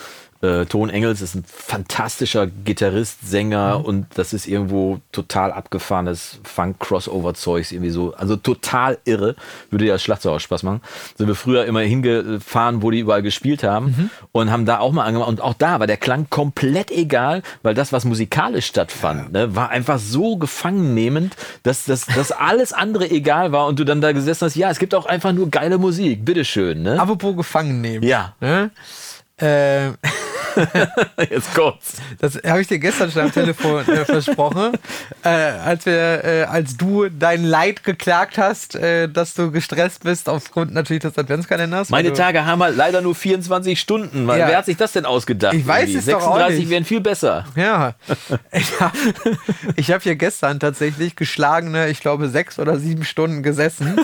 äh, Ton Engels ist ein fantastischer Gitarrist, Sänger Mhm. und das ist irgendwo total abgefahrenes Funk-Crossover-Zeugs, irgendwie so. Also total irre. Würde ja das Schlagzeug auch Spaß machen. Sind wir früher immer hingefahren, wo die überall gespielt haben Mhm. und haben da auch mal angemacht. Und auch da war der Klang komplett egal, weil das, was musikalisch stattfand, ne, war einfach so gefangennehmend, dass, dass, dass alles andere egal war und du dann da gesessen hast, ja, es gibt auch einfach nur geile Musik, bitteschön. Ne? Apropos gefangen nehmen. Ja. Ne? Äh, Jetzt kommt's. Das habe ich dir gestern schon am Telefon äh, versprochen, äh, als wir, äh, als du dein Leid geklagt hast, äh, dass du gestresst bist aufgrund natürlich des Adventskalenders. Meine Tage haben halt leider nur 24 Stunden. Ja. Wer hat sich das denn ausgedacht? Ich weiß irgendwie? es doch auch 36 nicht. wären viel besser. Ja, ich habe ich hab hier gestern tatsächlich geschlagene, ich glaube, sechs oder sieben Stunden gesessen,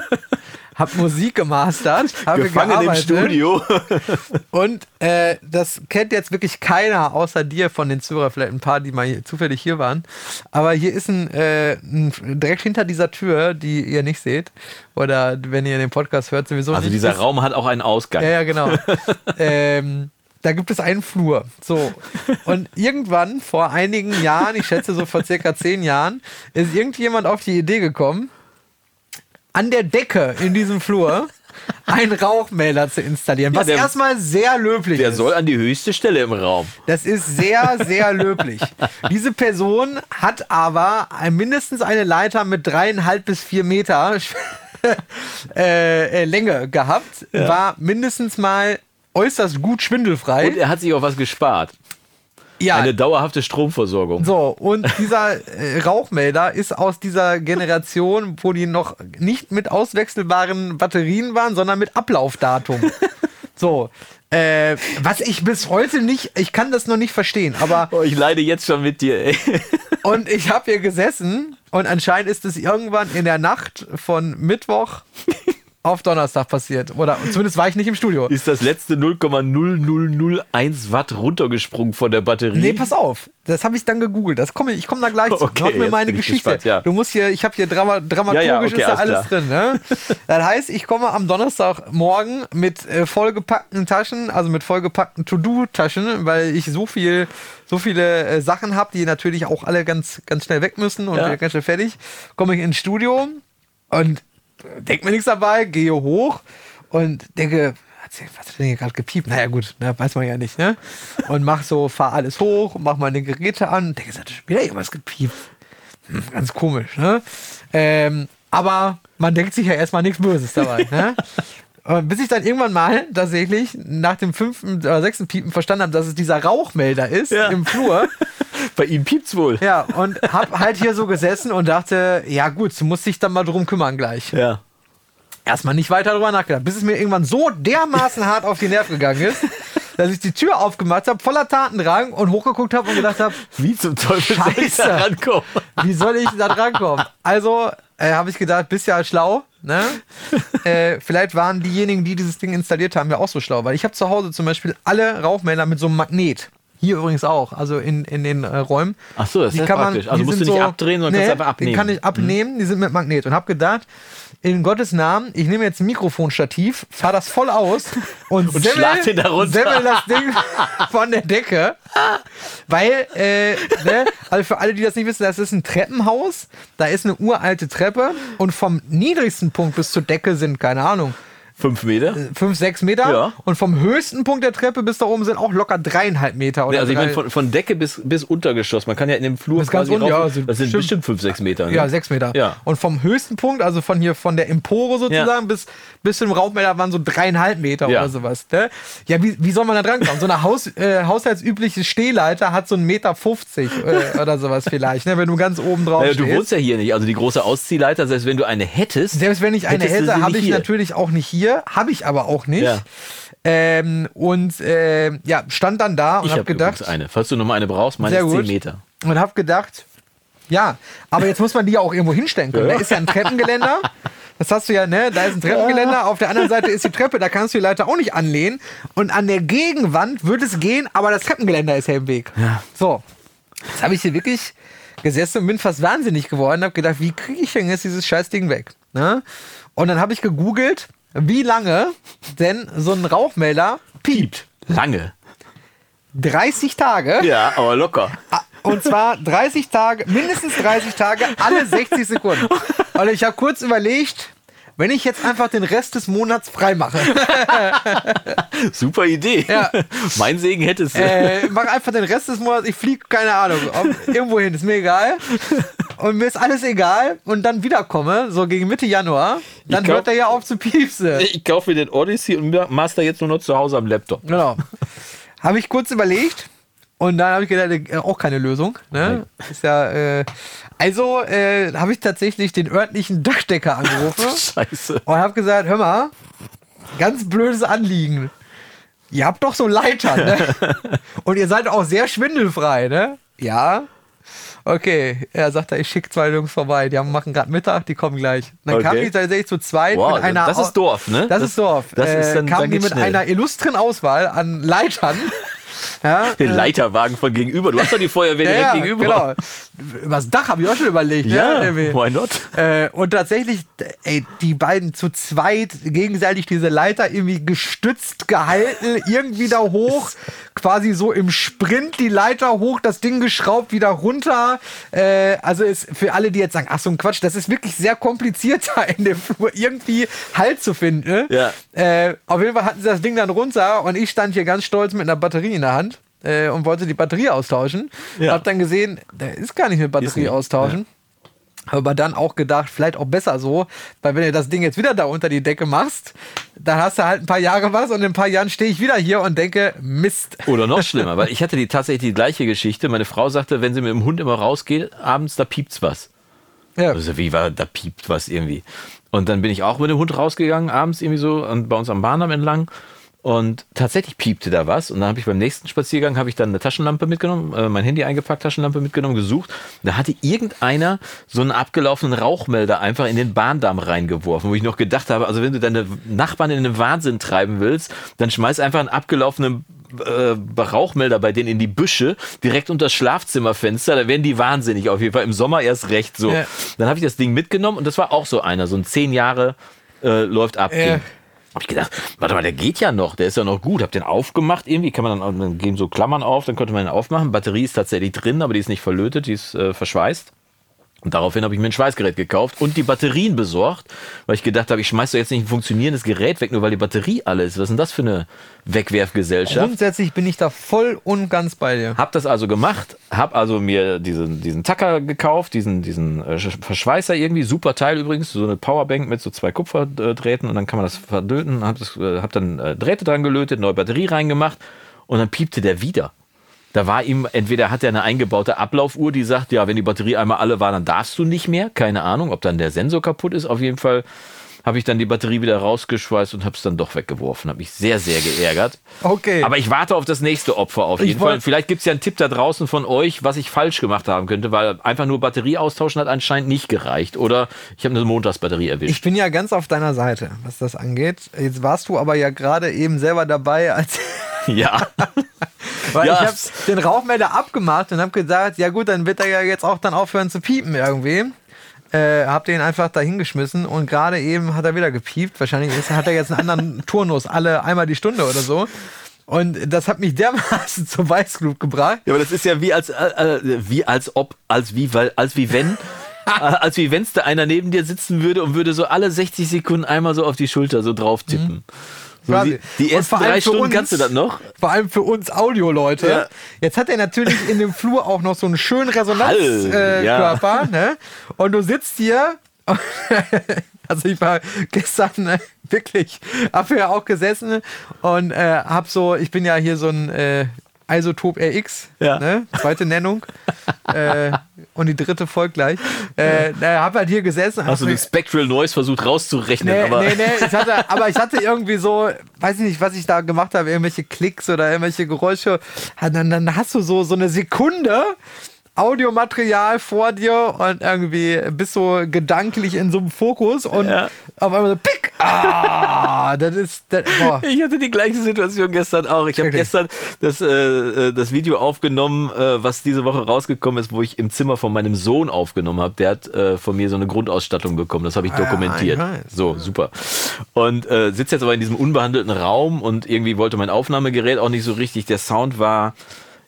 habe Musik gemastert, habe Gefangen im gearbeitet. Studio. Und äh, das kennt jetzt wirklich keiner außer dir von den Zuhörern, vielleicht ein paar, die mal hier, zufällig hier waren. Aber hier ist ein, äh, ein, direkt hinter dieser Tür, die ihr nicht seht, oder wenn ihr den Podcast hört, sowieso Also nicht. dieser ist, Raum hat auch einen Ausgang. Ja, ja, genau. ähm, da gibt es einen Flur. So. Und irgendwann, vor einigen Jahren, ich schätze so vor circa zehn Jahren, ist irgendjemand auf die Idee gekommen, an der Decke in diesem Flur einen Rauchmelder zu installieren. Was der- erstmal sehr löblich Der ist. soll an die höchste Stelle im Raum. Das ist sehr, sehr löblich. Diese Person hat aber mindestens eine Leiter mit dreieinhalb bis vier Meter äh, äh, Länge gehabt, war mindestens mal äußerst gut schwindelfrei. Und er hat sich auch was gespart. Ja, Eine dauerhafte Stromversorgung. so, und dieser äh, Rauchmelder ist aus dieser Generation, wo die noch nicht mit auswechselbaren Batterien waren, sondern mit Ablaufdatum. so, äh, was ich bis heute nicht, ich kann das noch nicht verstehen, aber Oh, ich leide jetzt schon mit dir, ey. Und ich habe hier gesessen und anscheinend ist es irgendwann in der Nacht von Mittwoch auf Donnerstag passiert. Oder zumindest war ich nicht im Studio. Ist das letzte 0,0001 Watt runtergesprungen von der Batterie? Nee, pass auf. Das habe ich dann gegoogelt. Das komm, ich komme da gleich zu. Okay, Mach mir jetzt meine Geschichte. gespannt, ja. Du musst hier, ich habe hier Drama, dramaturgisch Ja, ja, okay, ist da alles alles drin. Ne? Das heißt, ich komme am Donnerstagmorgen mit äh, vollgepackten Taschen, also mit vollgepackten To-Do-Taschen, weil ich so viel, so viele äh, Sachen habe, die natürlich auch alle ganz, ganz schnell weg müssen und ganz schnell fertig. Komme ich ins Studio und denke mir nichts dabei, gehe hoch und denke, was hat denn hier gerade gepiept? Naja, gut, ne, weiß man ja nicht, ne? Und mach so, fahr alles hoch, mach meine Geräte an, denke, es hat schon wieder irgendwas gepiept. Hm, ganz komisch, ne? Ähm, aber man denkt sich ja erstmal nichts Böses dabei, ne? Bis ich dann irgendwann mal tatsächlich nach dem fünften oder sechsten Piepen verstanden habe, dass es dieser Rauchmelder ist Ja. im Flur. Bei ihm piept's wohl. Ja, und hab halt hier so gesessen und dachte, ja gut, du musst dich dann mal drum kümmern gleich. Ja. Erstmal nicht weiter drüber nachgedacht, bis es mir irgendwann so dermaßen hart auf die Nerven gegangen ist, dass ich die Tür aufgemacht habe, voller Tatendrang und hochgeguckt habe und gedacht habe, Wie zum Teufel soll ich Scheiße. da rankommen? wie soll ich da drankommen? Also äh, habe ich gedacht, bist ja schlau. Ne? äh, vielleicht waren diejenigen, die dieses Ding installiert haben, ja auch so schlau, weil ich habe zu Hause zum Beispiel alle Rauchmelder mit so einem Magnet. Hier übrigens auch, also in, in den äh, Räumen. Ach so, das ist ja praktisch. Also die musst du nicht abdrehen, sondern kannst einfach abnehmen. Mhm. Die kann ich abnehmen, die sind mit Magnet. Und habe gedacht, in Gottes Namen, ich nehme jetzt ein Mikrofonstativ, fahr das voll aus und, Und schlag den da runter. semmel das Ding von der Decke. Weil, äh, ne, also für alle, die das nicht wissen, das ist ein Treppenhaus, da ist eine uralte Treppe und vom niedrigsten Punkt bis zur Decke sind, keine Ahnung, Fünf Meter? fünf, sechs Meter. Ja. Und vom höchsten Punkt der Treppe bis da oben sind auch locker dreieinhalb Meter. Oder Ja, also ich meine von, von Decke bis, bis Untergeschoss. Man kann ja in dem Flur Bis ganz quasi unten, rauf- ja, also Das sind bestimmt- bestimmt fünf, sechs Meter. Ne? Ja, sechs Meter. Ja. Und vom höchsten Punkt, also von hier, von der Empore sozusagen, bis, bis zum Rauchmelder waren so dreieinhalb Meter Ja. oder sowas. Ne? Ja, wie, wie soll man da drankommen? So eine Haus, äh, haushaltsübliche Stehleiter hat so einen Meter 50 äh, oder sowas vielleicht, ne? wenn du ganz oben drauf Naja, du wohnst ja hier nicht. Also die große Ausziehleiter, selbst wenn du eine hättest. Selbst wenn ich eine hätte, habe ich hier. natürlich auch nicht hier, habe ich aber auch nicht. Ja. Ähm, und äh, ja, stand dann da und Ich habe habe gedacht, eine. Falls du noch mal eine brauchst, meine ist 10 gut. Meter. und habe gedacht, ja, aber jetzt muss man die ja auch irgendwo hinstellen können. Ja. Da ist ja ein Treppengeländer. Das hast du ja, ne? Da ist ein Treppengeländer. Auf der anderen Seite ist die Treppe. Da kannst du die Leiter auch nicht anlehnen. Und an der Gegenwand wird es gehen, aber das Treppengeländer ist ja im Weg. Ja. So. Jetzt habe ich hier wirklich gesessen und bin fast wahnsinnig geworden. Habe gedacht, wie kriege ich denn jetzt dieses Scheißding weg? Ne? Und dann habe ich gegoogelt, wie lange denn so ein Rauchmelder piept. Lange. 30 Tage. Ja, aber locker. Und zwar 30 Tage, mindestens 30 Tage, alle 60 Sekunden. Und ich habe kurz überlegt, wenn ich jetzt einfach den Rest des Monats frei mache, Super Idee. Ja. Mein Segen hättest du. äh, mach einfach den Rest des Monats, ich fliege, keine Ahnung, irgendwo hin, ist mir egal. Und mir ist alles egal und dann wiederkomme, so gegen Mitte Januar, dann glaub- hört er ja auf zu piepsen. Ich kaufe mir den Odyssey und Master jetzt nur noch zu Hause am Laptop. Genau. habe ich kurz überlegt und dann habe ich gedacht, äh, auch keine Lösung. Ne? Ist ja, äh, also äh, habe ich tatsächlich den örtlichen Dachdecker angerufen Scheiße. und habe gesagt, hör mal, ganz blödes Anliegen. Ihr habt doch so Leitern, ne? Und ihr seid auch sehr schwindelfrei, ne? Ja. Okay, er sagt, ich schicke zwei Jungs vorbei. Die haben, machen gerade Mittag, die kommen gleich. Dann Okay. kamen die tatsächlich zu zweit Wow, mit einer. das ist Dorf, ne? Das, Das- ist Dorf. das ist dann- äh, kamen dann die mit schnell. einer illustren Auswahl an Leitern. ja, Den äh, Leiterwagen von gegenüber. Du hast doch die Feuerwehr direkt ja, ja, gegenüber. Genau. Übers Dach habe ich auch schon überlegt. Ja, ne? Irgendwie. why not? Äh, und tatsächlich, ey, die beiden zu zweit gegenseitig diese Leiter irgendwie gestützt gehalten, irgendwie da hoch, quasi so im Sprint die Leiter hoch, das Ding geschraubt, wieder runter. Äh, also ist für alle, die jetzt sagen, ach so ein Quatsch, das ist wirklich sehr kompliziert da in dem Flur irgendwie Halt zu finden. ne? Ja. Äh, auf jeden Fall hatten sie das Ding dann runter und ich stand hier ganz stolz mit einer Batterie in der Hand äh, und wollte die Batterie austauschen. Ja. Hab dann gesehen, der ist gar nicht mit Batterie nicht, austauschen. Aber dann auch gedacht, vielleicht auch besser so, weil wenn du das Ding jetzt wieder da unter die Decke machst, dann hast du halt ein paar Jahre was und in ein paar Jahren stehe ich wieder hier und denke, Mist. Oder noch schlimmer, weil ich hatte die tatsächlich die gleiche Geschichte. Meine Frau sagte, wenn sie mit dem Hund immer rausgeht, abends, da piept's was. Ja. Also wie war, da piept was irgendwie. Und dann bin ich auch mit dem Hund rausgegangen, abends irgendwie so und bei uns am Bahndamm entlang. Und tatsächlich piepte da was. Und dann habe ich beim nächsten Spaziergang habe ich dann eine Taschenlampe mitgenommen, äh, mein Handy eingepackt, Taschenlampe mitgenommen, gesucht. Da hatte irgendeiner so einen abgelaufenen Rauchmelder einfach in den Bahndamm reingeworfen, wo ich noch gedacht habe, also wenn du deine Nachbarn in den Wahnsinn treiben willst, dann schmeiß einfach einen abgelaufenen äh, Rauchmelder bei denen in die Büsche, direkt unter das Schlafzimmerfenster, da werden die wahnsinnig auf jeden Fall. Im Sommer erst recht so. Ja. Dann habe ich das Ding mitgenommen und das war auch so einer, so ein zehn Jahre äh, läuft ab. Ja. Hab ich gedacht, warte mal, der geht ja noch, der ist ja noch gut. Hab den aufgemacht, irgendwie kann man dann, dann gehen so Klammern auf, dann konnte man ihn aufmachen. Batterie ist tatsächlich drin, aber die ist nicht verlötet, die ist äh, verschweißt. Und daraufhin habe ich mir ein Schweißgerät gekauft und die Batterien besorgt, weil ich gedacht habe, ich schmeiß doch jetzt nicht ein funktionierendes Gerät weg, nur weil die Batterie alle ist. Was ist denn das für eine Wegwerfgesellschaft? Grundsätzlich bin ich da voll und ganz bei dir. Hab das also gemacht, hab also mir diesen, diesen Tacker gekauft, diesen, diesen äh, Sch- Verschweißer irgendwie, super Teil übrigens, so eine Powerbank mit so zwei Kupferdrähten und dann kann man das verdöten, hab, das, äh, hab dann äh, Drähte dran gelötet, neue Batterie reingemacht und dann piepte der wieder. Da war ihm, entweder hat er eine eingebaute Ablaufuhr, die sagt, ja, wenn die Batterie einmal alle war, dann darfst du nicht mehr. Keine Ahnung, ob dann der Sensor kaputt ist. Auf jeden Fall habe ich dann die Batterie wieder rausgeschweißt und habe es dann doch weggeworfen. Habe mich sehr, sehr geärgert. Okay. Aber ich warte auf das nächste Opfer auf jeden Fall. Vielleicht gibt es ja einen Tipp da draußen von euch, was ich falsch gemacht haben könnte, weil einfach nur Batterie austauschen hat anscheinend nicht gereicht. Oder ich habe eine Montagsbatterie erwischt. Ich bin ja ganz auf deiner Seite, was das angeht. Jetzt warst du aber ja gerade eben selber dabei, als ja. weil Ja. ich habe den Rauchmelder abgemacht und habe gesagt, ja gut, dann wird er ja jetzt auch dann aufhören zu piepen irgendwie. Äh, hab den einfach da hingeschmissen und gerade eben hat er wieder gepiept. Wahrscheinlich ist, hat er jetzt einen anderen Turnus, alle einmal die Stunde oder so. Und das hat mich dermaßen zur Weißglut gebracht. Ja, aber das ist ja wie als, äh, äh, wie als ob, als wie, weil, als wie wenn, äh, als wie wenn's da einer neben dir sitzen würde und würde so alle 60 Sekunden einmal so auf die Schulter so drauf tippen. So Quasi. die, die ersten drei Stunden uns- kannst du das noch? Vor allem für uns Audioleute. Ja. Jetzt hat er natürlich in dem Flur auch noch so einen schönen Resonanzkörper. Äh, ja. Ne? Und du sitzt hier. also ich war gestern äh, wirklich, hab ja auch gesessen und äh, hab so, ich bin ja hier so ein äh, Isotop RX, Ja. ne? zweite Nennung. äh, und die dritte folgt gleich. Äh, na, hab halt hier gesessen. Hast du den Spectral Noise versucht rauszurechnen? Nee, aber nee, nee, ich hatte, aber ich hatte irgendwie so, weiß ich nicht, was ich da gemacht habe, irgendwelche Klicks oder irgendwelche Geräusche. Ah, Dann, dann hast du so, so eine Sekunde Audiomaterial vor dir und irgendwie bist so gedanklich in so einem Fokus und Ja. auf einmal so pick. Ah, das ist, das. Ich hatte die gleiche Situation gestern auch. Ich habe gestern das, äh, äh, das Video aufgenommen, äh, was diese Woche rausgekommen ist, wo ich im Zimmer von meinem Sohn aufgenommen habe. Der hat äh, von mir so eine Grundausstattung bekommen. Das habe ich Ah, dokumentiert. ich weiß. So, super. Und äh, sitze jetzt aber in diesem unbehandelten Raum und irgendwie wollte mein Aufnahmegerät auch nicht so richtig. Der Sound war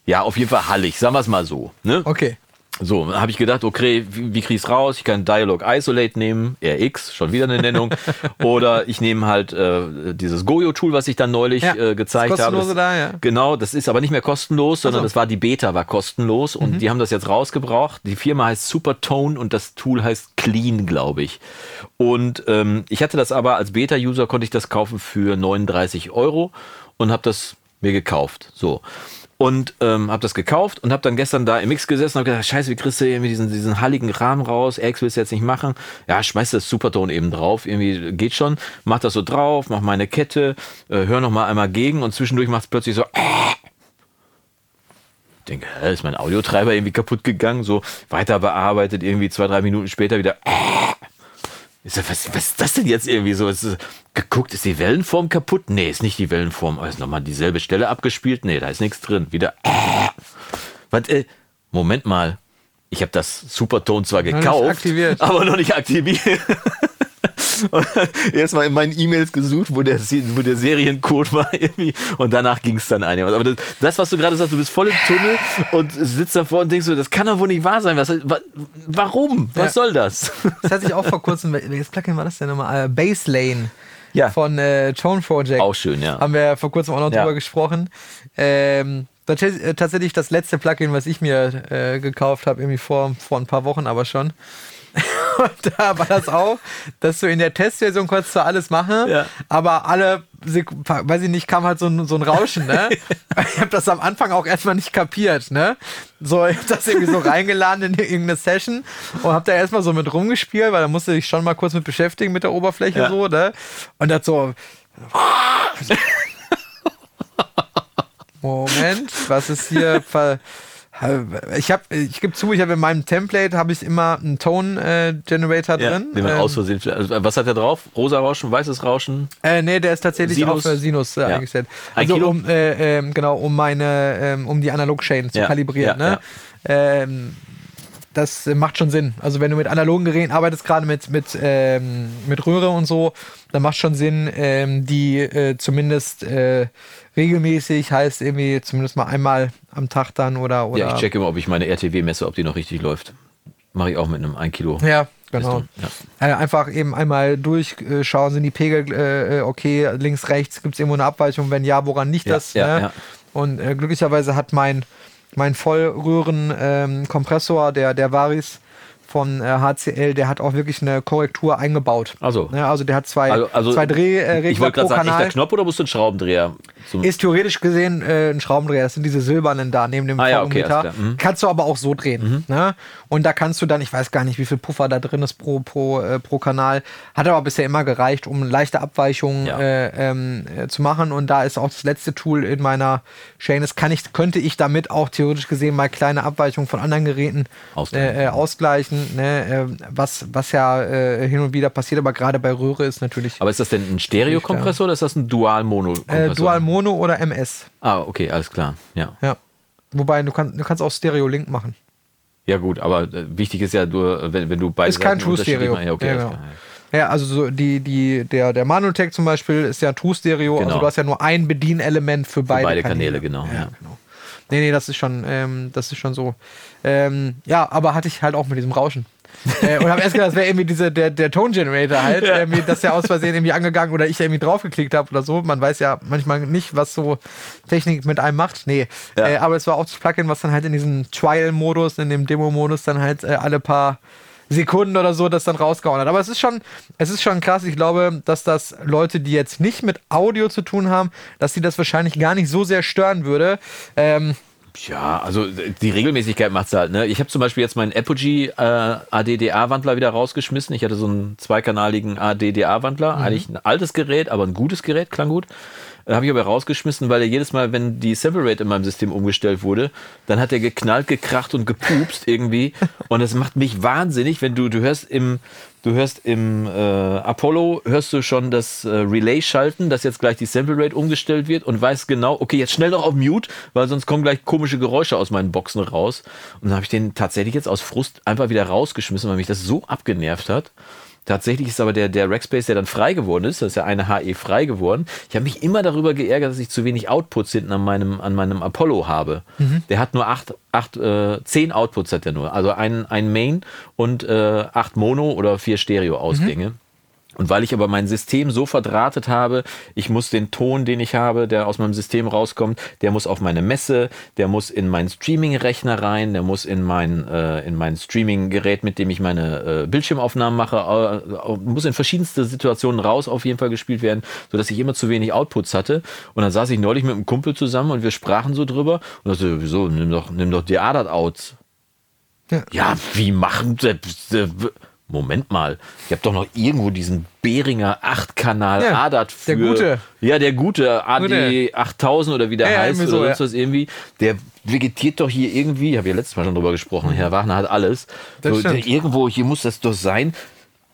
ja auf jeden Fall hallig, sagen wir es mal so. Ne? Okay. So, dann habe ich gedacht, okay, wie, wie ich's raus? Ich kann Dialog Isolate nehmen, RX, schon wieder eine Nennung. Oder ich nehme halt äh, dieses Goyo-Tool, was ich dann neulich Ja, äh, gezeigt das habe. kostenlose da, ja. Genau, das ist aber nicht mehr kostenlos, sondern so. Mhm. das war die Beta, war kostenlos und die haben das jetzt rausgebracht. Die Firma heißt Supertone und das Tool heißt Clean, glaube ich. Und ähm, ich hatte das aber als Beta-User, konnte ich das kaufen für 39 Euro und habe das mir gekauft. So. Und ähm, habe das gekauft und habe dann gestern da im Mix gesessen und habe gedacht, scheiße, wie kriegst du irgendwie diesen, diesen halligen Rahmen raus? X willst du jetzt nicht machen. Ja, schmeiß das Superton eben drauf. Irgendwie geht schon. Mach das so drauf, mach meine Kette, äh, hör noch mal einmal gegen und zwischendurch macht es plötzlich so... Äh, ich denke, hä, ist mein Audiotreiber irgendwie kaputt gegangen? So weiter bearbeitet, irgendwie zwei, drei Minuten später wieder... Äh, ich sag, was, was ist das denn jetzt irgendwie so? Ist, geguckt, ist die Wellenform kaputt? Nee, ist nicht die Wellenform. Aber ist nochmal dieselbe Stelle abgespielt? Nee, da ist nichts drin. Wieder. Äh, was, äh, Moment mal. Ich habe das Superton zwar gekauft, aber noch nicht aktiviert. erstmal in meinen E-Mails gesucht, wo der, wo der Seriencode war irgendwie und danach ging es dann ein. Aber das, das, was du gerade sagst, du bist voll im Tunnel und sitzt davor und denkst so, das kann doch wohl nicht wahr sein. Was, warum? Was ja. soll das? Das hatte ich auch vor kurzem, welches Plugin war das denn nochmal? Uh, Baselane. Ja. Von äh, Tone Project. Auch schön, ja. Haben wir vor kurzem auch noch ja. drüber gesprochen. Ähm, tatsächlich das letzte Plugin, was ich mir äh, gekauft habe, irgendwie vor, vor ein paar Wochen aber schon. Und da war das auch, dass du in der Testversion konntest du alles machen, ja. aber alle, weiß ich nicht, kam halt so ein, so ein Rauschen, ne? ich habe das am Anfang auch erstmal nicht kapiert, ne? So, ich habe das irgendwie so reingeladen in irgendeine Session und habe da erstmal so mit rumgespielt, weil da musste ich schon mal kurz mit beschäftigen mit der Oberfläche ja. so, ne? Und das so. Moment, was ist hier? Ich habe, ich gebe zu, ich habe in meinem Template habe ich immer einen Tone äh, Generator ja, drin. Den man ähm, aus Versehen, also, was hat der drauf? Rosa Rauschen, weißes Rauschen? Äh, nee, der ist tatsächlich Sinus. auf äh, Sinus äh, ja. eingestellt. Also Kilo? um äh, ähm, genau um meine ähm, um die Analog Chain zu ja. kalibrieren. ne? Ähm, das macht schon Sinn. Also wenn du mit analogen Geräten arbeitest, gerade mit, mit, ähm, mit Röhre und so, dann macht schon Sinn, ähm, die äh, zumindest äh, regelmäßig, heißt irgendwie zumindest mal einmal am Tag dann oder. oder ja, ich checke immer, ob ich meine RTW messe, ob die noch richtig läuft. Mache ich auch mit einem 1 Kilo. Ja, genau. Ja. Äh, einfach eben einmal durchschauen, sind die Pegel äh, okay, links, rechts, gibt es irgendwo eine Abweichung? Wenn ja, woran liegt ja, das? Ja, ne? Und äh, glücklicherweise hat mein mein Vollröhren-Kompressor, ähm, der, der Varis, von äh, HCL, der hat auch wirklich eine Korrektur eingebaut. Also, ja, also der hat zwei, also, also zwei Drehregler Ich wollte gerade sagen, Kanal. ist der Knopf oder musst du einen Schraubendreher? Ist theoretisch gesehen äh, ein Schraubendreher. Das sind diese silbernen da neben dem ah, ja, okay, mhm. Kannst du aber auch so drehen. Mhm. Ne? Und da kannst du dann, ich weiß gar nicht, wie viel Puffer da drin ist pro, pro, äh, pro Kanal. Hat aber bisher immer gereicht, um leichte Abweichungen ja. äh, ähm, äh, zu machen. Und da ist auch das letzte Tool in meiner Chain. Das kann ich, könnte ich damit auch theoretisch gesehen mal kleine Abweichungen von anderen Geräten ausgleichen. Äh, ausgleichen ne, äh, was, was ja äh, hin und wieder passiert, aber gerade bei Röhre ist natürlich. Aber ist das denn ein Stereokompressor oder ist das ein Dual-Mono-Kompressor? Äh, Dual-Mono oder MS. Ah, okay, alles klar. Ja. ja. Wobei, du, kann, du kannst auch Stereo-Link machen. Ja, gut, aber äh, wichtig ist ja, du, wenn, wenn du beide Ist kein True Stereo. Ja, okay, ja, genau. Ja, also so die, die, der, der Manotech zum Beispiel ist ja True Stereo, also genau. also du hast ja nur ein Bedienelement für beide, für beide Kanäle. Kanäle genau. Ja, genau. Nee, nee, das ist schon, ähm, das ist schon so. Ähm, ja, aber hatte ich halt auch mit diesem Rauschen. Äh, und habe erst gedacht, das wäre irgendwie diese, der, der Tone Generator halt, ja. irgendwie, dass der aus Versehen irgendwie angegangen oder ich irgendwie draufgeklickt habe oder so. Man weiß ja manchmal nicht, was so Technik mit einem macht. Nee. Ja. Äh, aber es war auch das Plugin, was dann halt in diesem Trial-Modus, in dem Demo-Modus dann halt äh, alle paar Sekunden oder so das dann rausgehauen hat. Aber es ist schon, es ist schon krass. Ich glaube, dass das Leute, die jetzt nicht mit Audio zu tun haben, dass sie das wahrscheinlich gar nicht so sehr stören würde. Ähm, ja, also die Regelmäßigkeit macht es halt. Ne? Ich habe zum Beispiel jetzt meinen Apogee äh, ADDA-Wandler wieder rausgeschmissen. Ich hatte so einen zweikanaligen ADDA-Wandler. Mhm. Eigentlich ein altes Gerät, aber ein gutes Gerät, klang gut. Äh, habe ich aber rausgeschmissen, weil er jedes Mal, wenn die Sample Rate in meinem System umgestellt wurde, dann hat er geknallt, gekracht und gepupst irgendwie. Und das macht mich wahnsinnig, wenn du, du hörst im, du hörst im äh, Apollo, hörst du schon das äh, Relay schalten, dass jetzt gleich die Sample Rate umgestellt wird und weißt genau, okay, jetzt schnell noch auf Mute, weil sonst kommen gleich komische Geräusche aus meinen Boxen raus. Und dann habe ich den tatsächlich jetzt aus Frust einfach wieder rausgeschmissen, weil mich das so abgenervt hat. Tatsächlich ist aber der, der Rackspace, der dann frei geworden ist, das ist ja eine HE frei geworden. Ich habe mich immer darüber geärgert, dass ich zu wenig Outputs hinten an meinem, an meinem Apollo habe. Mhm. Der hat nur acht, acht, äh, zehn Outputs hat er nur. Also ein, ein Main und äh, acht Mono oder vier Stereo-Ausgänge. Mhm. Und weil ich aber mein System so verdrahtet habe, ich muss den Ton, den ich habe, der aus meinem System rauskommt, der muss auf meine Messe, der muss in meinen Streaming-Rechner rein, der muss in mein, äh, in mein Streaming-Gerät, mit dem ich meine äh, Bildschirmaufnahmen mache, äh, muss in verschiedenste Situationen raus auf jeden Fall gespielt werden, sodass ich immer zu wenig Outputs hatte. Und dann saß ich neulich mit einem Kumpel zusammen und wir sprachen so drüber und so, wieso, nimm doch, nimm doch die ADAT-Outs. Ja. ja, wie machen... Äh, Moment mal, ich habe doch noch irgendwo diesen Behringer 8-Kanal ja, ADAT für. Der gute. Ja, der gute AD 8000 oder wie der ja, heißt oder so, sonst ja. was irgendwie. Der vegetiert doch hier irgendwie, ich habe ja letztes Mal schon drüber gesprochen, Herr Wagner hat alles. So, der, irgendwo, hier muss das doch sein.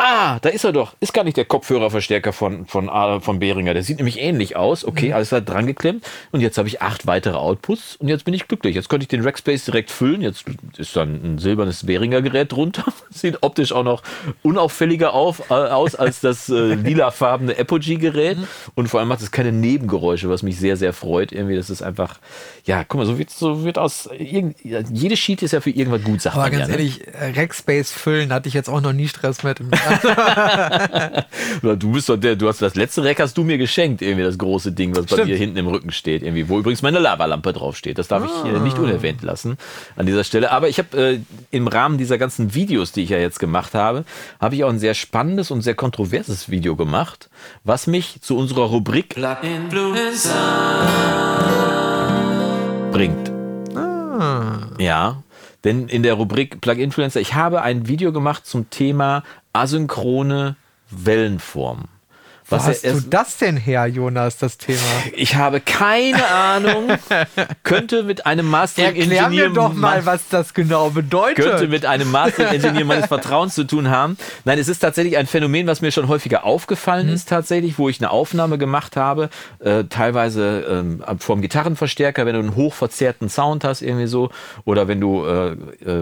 Ah, da ist er doch. Ist gar nicht der Kopfhörerverstärker von, von, von Behringer. Der sieht nämlich ähnlich aus. Okay, mhm. alles da dran geklemmt. Und jetzt habe ich acht weitere Outputs und jetzt bin ich glücklich. Jetzt könnte ich den Rackspace direkt füllen. Jetzt ist dann ein silbernes Behringer Gerät drunter. sieht optisch auch noch unauffälliger auf, äh, aus als das äh, lilafarbene Apogee Gerät. Mhm. Und vor allem macht es keine Nebengeräusche, was mich sehr, sehr freut. Irgendwie, das ist einfach, ja, guck mal, so wird, so wird aus, jede Sheet ist ja für irgendwas gut, sagt Aber ganz ja, ne? ehrlich, ne? Rackspace füllen hatte ich jetzt auch noch nie Stress mit. du bist doch der, du hast das letzte Rack hast du mir geschenkt, irgendwie das große Ding, was Stimmt. bei dir hinten im Rücken steht, irgendwie, wo übrigens meine Lavalampe draufsteht. Das darf ah. ich äh, nicht unerwähnt lassen an dieser Stelle. Aber ich habe äh, im Rahmen dieser ganzen Videos, die ich ja jetzt gemacht habe, habe ich auch ein sehr spannendes und sehr kontroverses Video gemacht, was mich zu unserer Rubrik bringt. Ah. Ja, denn in der Rubrik Plug Influencer, ich habe ein Video gemacht zum Thema asynchrone Wellenform. Was Wo hast du das denn her, Jonas, das Thema? Ich habe keine Ahnung. könnte mit einem Mastering-Ingenieur... Erklär mir doch mal, was das genau bedeutet. Könnte mit einem Mastering-Ingenieur meines Vertrauens zu tun haben. Nein, es ist tatsächlich ein Phänomen, was mir schon häufiger aufgefallen mhm. ist tatsächlich, wo ich eine Aufnahme gemacht habe, äh, teilweise ähm, vom Gitarrenverstärker, wenn du einen hochverzerrten Sound hast, irgendwie so, oder wenn du, äh, äh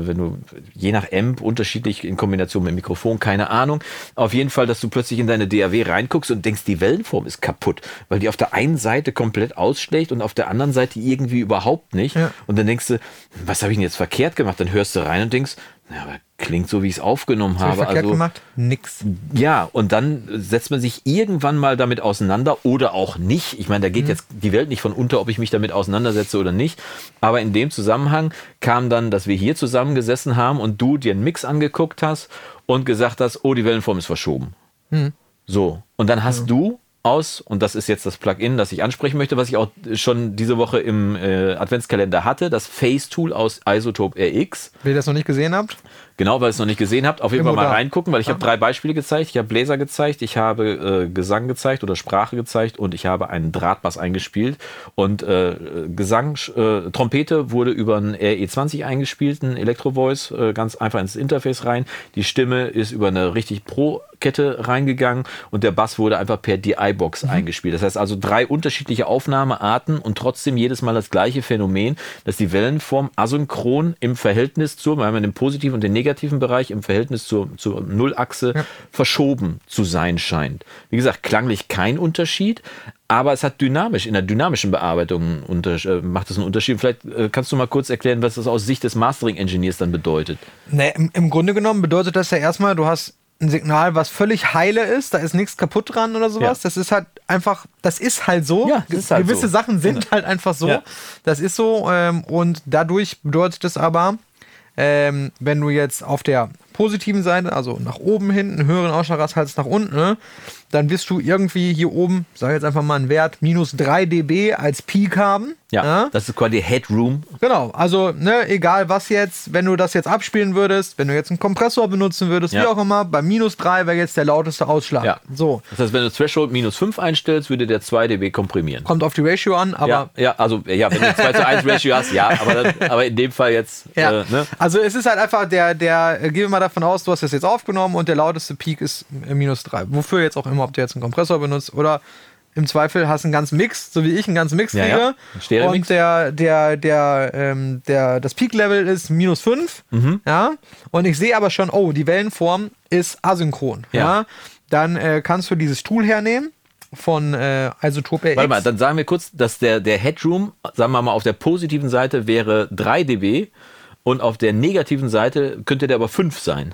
wenn du je nach Amp unterschiedlich in Kombination mit dem Mikrofon, keine Ahnung. Auf jeden Fall, dass du plötzlich in deine DAW reinguckst und und denkst, die Wellenform ist kaputt, weil die auf der einen Seite komplett ausschlägt und auf der anderen Seite irgendwie überhaupt nicht. Ja. Und dann denkst du, was habe ich denn jetzt verkehrt gemacht? Dann hörst du rein und denkst, ja, aber klingt so, wie ich es aufgenommen was habe. Verkehrt also, gemacht? Nix. Ja, und dann setzt man sich irgendwann mal damit auseinander oder auch nicht. Ich meine, da geht mhm. jetzt die Welt nicht von unter, ob ich mich damit auseinandersetze oder nicht. Aber in dem Zusammenhang kam dann, dass wir hier zusammengesessen haben und du dir einen Mix angeguckt hast und gesagt hast, oh, die Wellenform ist verschoben. Mhm. So, und dann hast ja. du aus, und das ist jetzt das Plugin, das ich ansprechen möchte, was ich auch schon diese Woche im äh, Adventskalender hatte, das Face-Tool aus Isotope RX. Wenn ihr das noch nicht gesehen habt? Genau, weil ihr es noch nicht gesehen habt, auf jeden Fall mal reingucken, weil ich habe drei Beispiele gezeigt. Ich habe Bläser gezeigt, ich habe äh, Gesang gezeigt oder Sprache gezeigt und ich habe einen Drahtbass eingespielt. Und äh, Gesang, äh, Trompete wurde über einen RE20 eingespielt, ein Electro-Voice, äh, ganz einfach ins Interface rein. Die Stimme ist über eine richtig Pro-Kette reingegangen und der Bass wurde einfach per DI-Box mhm. eingespielt. Das heißt also drei unterschiedliche Aufnahmearten und trotzdem jedes Mal das gleiche Phänomen, dass die Wellenform asynchron im Verhältnis zur, wir haben den positiven und den negativen negativen Bereich im Verhältnis zur, zur Nullachse ja. verschoben zu sein scheint. Wie gesagt, klanglich kein Unterschied, aber es hat dynamisch, in der dynamischen Bearbeitung äh, macht es einen Unterschied. Vielleicht äh, kannst du mal kurz erklären, was das aus Sicht des Mastering-Engineers dann bedeutet. Nee, im, im Grunde genommen bedeutet das ja erstmal, du hast ein Signal, was völlig heile ist, da ist nichts kaputt dran oder sowas. Ja. Das ist halt einfach, das ist halt so. Ja, ist halt Gewisse so. Sachen sind ja. halt einfach so. Das ist so. Ähm, und dadurch bedeutet es aber, ähm, wenn du jetzt auf der positiven Seite, also nach oben hin, einen höheren Ausschlag hast als nach unten, ne? dann wirst du irgendwie hier oben, sag jetzt einfach mal einen Wert, minus 3 dB als Peak haben. Ja, ja, das ist quasi Headroom. Genau, also ne, egal was jetzt, wenn du das jetzt abspielen würdest, wenn du jetzt einen Kompressor benutzen würdest, ja. wie auch immer, bei minus 3 wäre jetzt der lauteste Ausschlag. Ja. So. Das heißt, wenn du Threshold minus 5 einstellst, würde der 2 dB komprimieren. Kommt auf die Ratio an, aber... Ja, ja also ja, wenn du 2 zu 1 Ratio hast, ja, aber, dann, aber in dem Fall jetzt... Ja. Äh, ne? Also es ist halt einfach der, der, gehen wir mal davon aus, du hast das jetzt aufgenommen und der lauteste Peak ist minus 3. Wofür jetzt auch immer, ob du jetzt einen Kompressor benutzt oder im Zweifel hast du einen ganzen Mix, so wie ich einen ganzen Mix ja, kriege. Ja. Und der, der, der, ähm, der, das Peak-Level ist minus 5. Mhm. Ja. Und ich sehe aber schon, oh, die Wellenform ist asynchron. Ja. ja? Dann äh, kannst du dieses Tool hernehmen von äh, Isotope RX. Warte mal, dann sagen wir kurz, dass der, der Headroom, sagen wir mal, auf der positiven Seite wäre 3 dB und auf der negativen Seite könnte der aber 5 sein.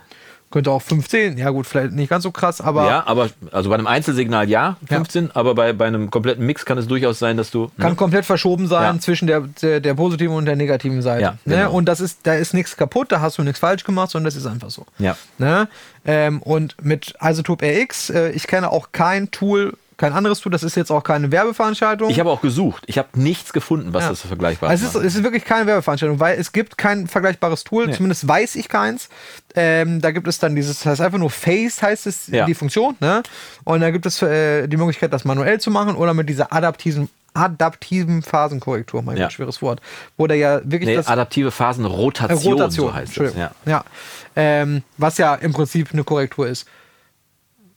Könnte auch 15, ja gut, vielleicht nicht ganz so krass, aber Ja, aber also bei einem Einzelsignal ja, 15, aber bei, bei einem kompletten Mix kann es durchaus sein, dass du. kann ne? komplett verschoben sein Ja. zwischen der, der, der positiven und der negativen Seite. Ja, ne? genau. Und das ist, da ist nichts kaputt, da hast du nichts falsch gemacht, sondern das ist einfach so. Ja. Ne? Ähm, und mit Isotope RX, äh, ich kenne auch kein Tool, kein anderes Tool, das ist jetzt auch keine Werbeveranstaltung. Ich habe auch gesucht. Ich habe nichts gefunden, was Ja. das vergleichbar Also ist, es ist wirklich keine Werbeveranstaltung, weil es gibt kein vergleichbares Tool, Nee. zumindest weiß ich keins. Ähm, da gibt es dann dieses, das heißt einfach nur Face, heißt es, Ja. die Funktion. Ne? Und da gibt es äh, die Möglichkeit, das manuell zu machen oder mit dieser adaptiven, adaptiven Phasenkorrektur, mein Ja. Gott, schweres Wort, wo der ja wirklich Nee, das adaptive Phasenrotation, äh, Rotation, so heißt es. Ja. Ja. Ähm, was ja im Prinzip eine Korrektur ist.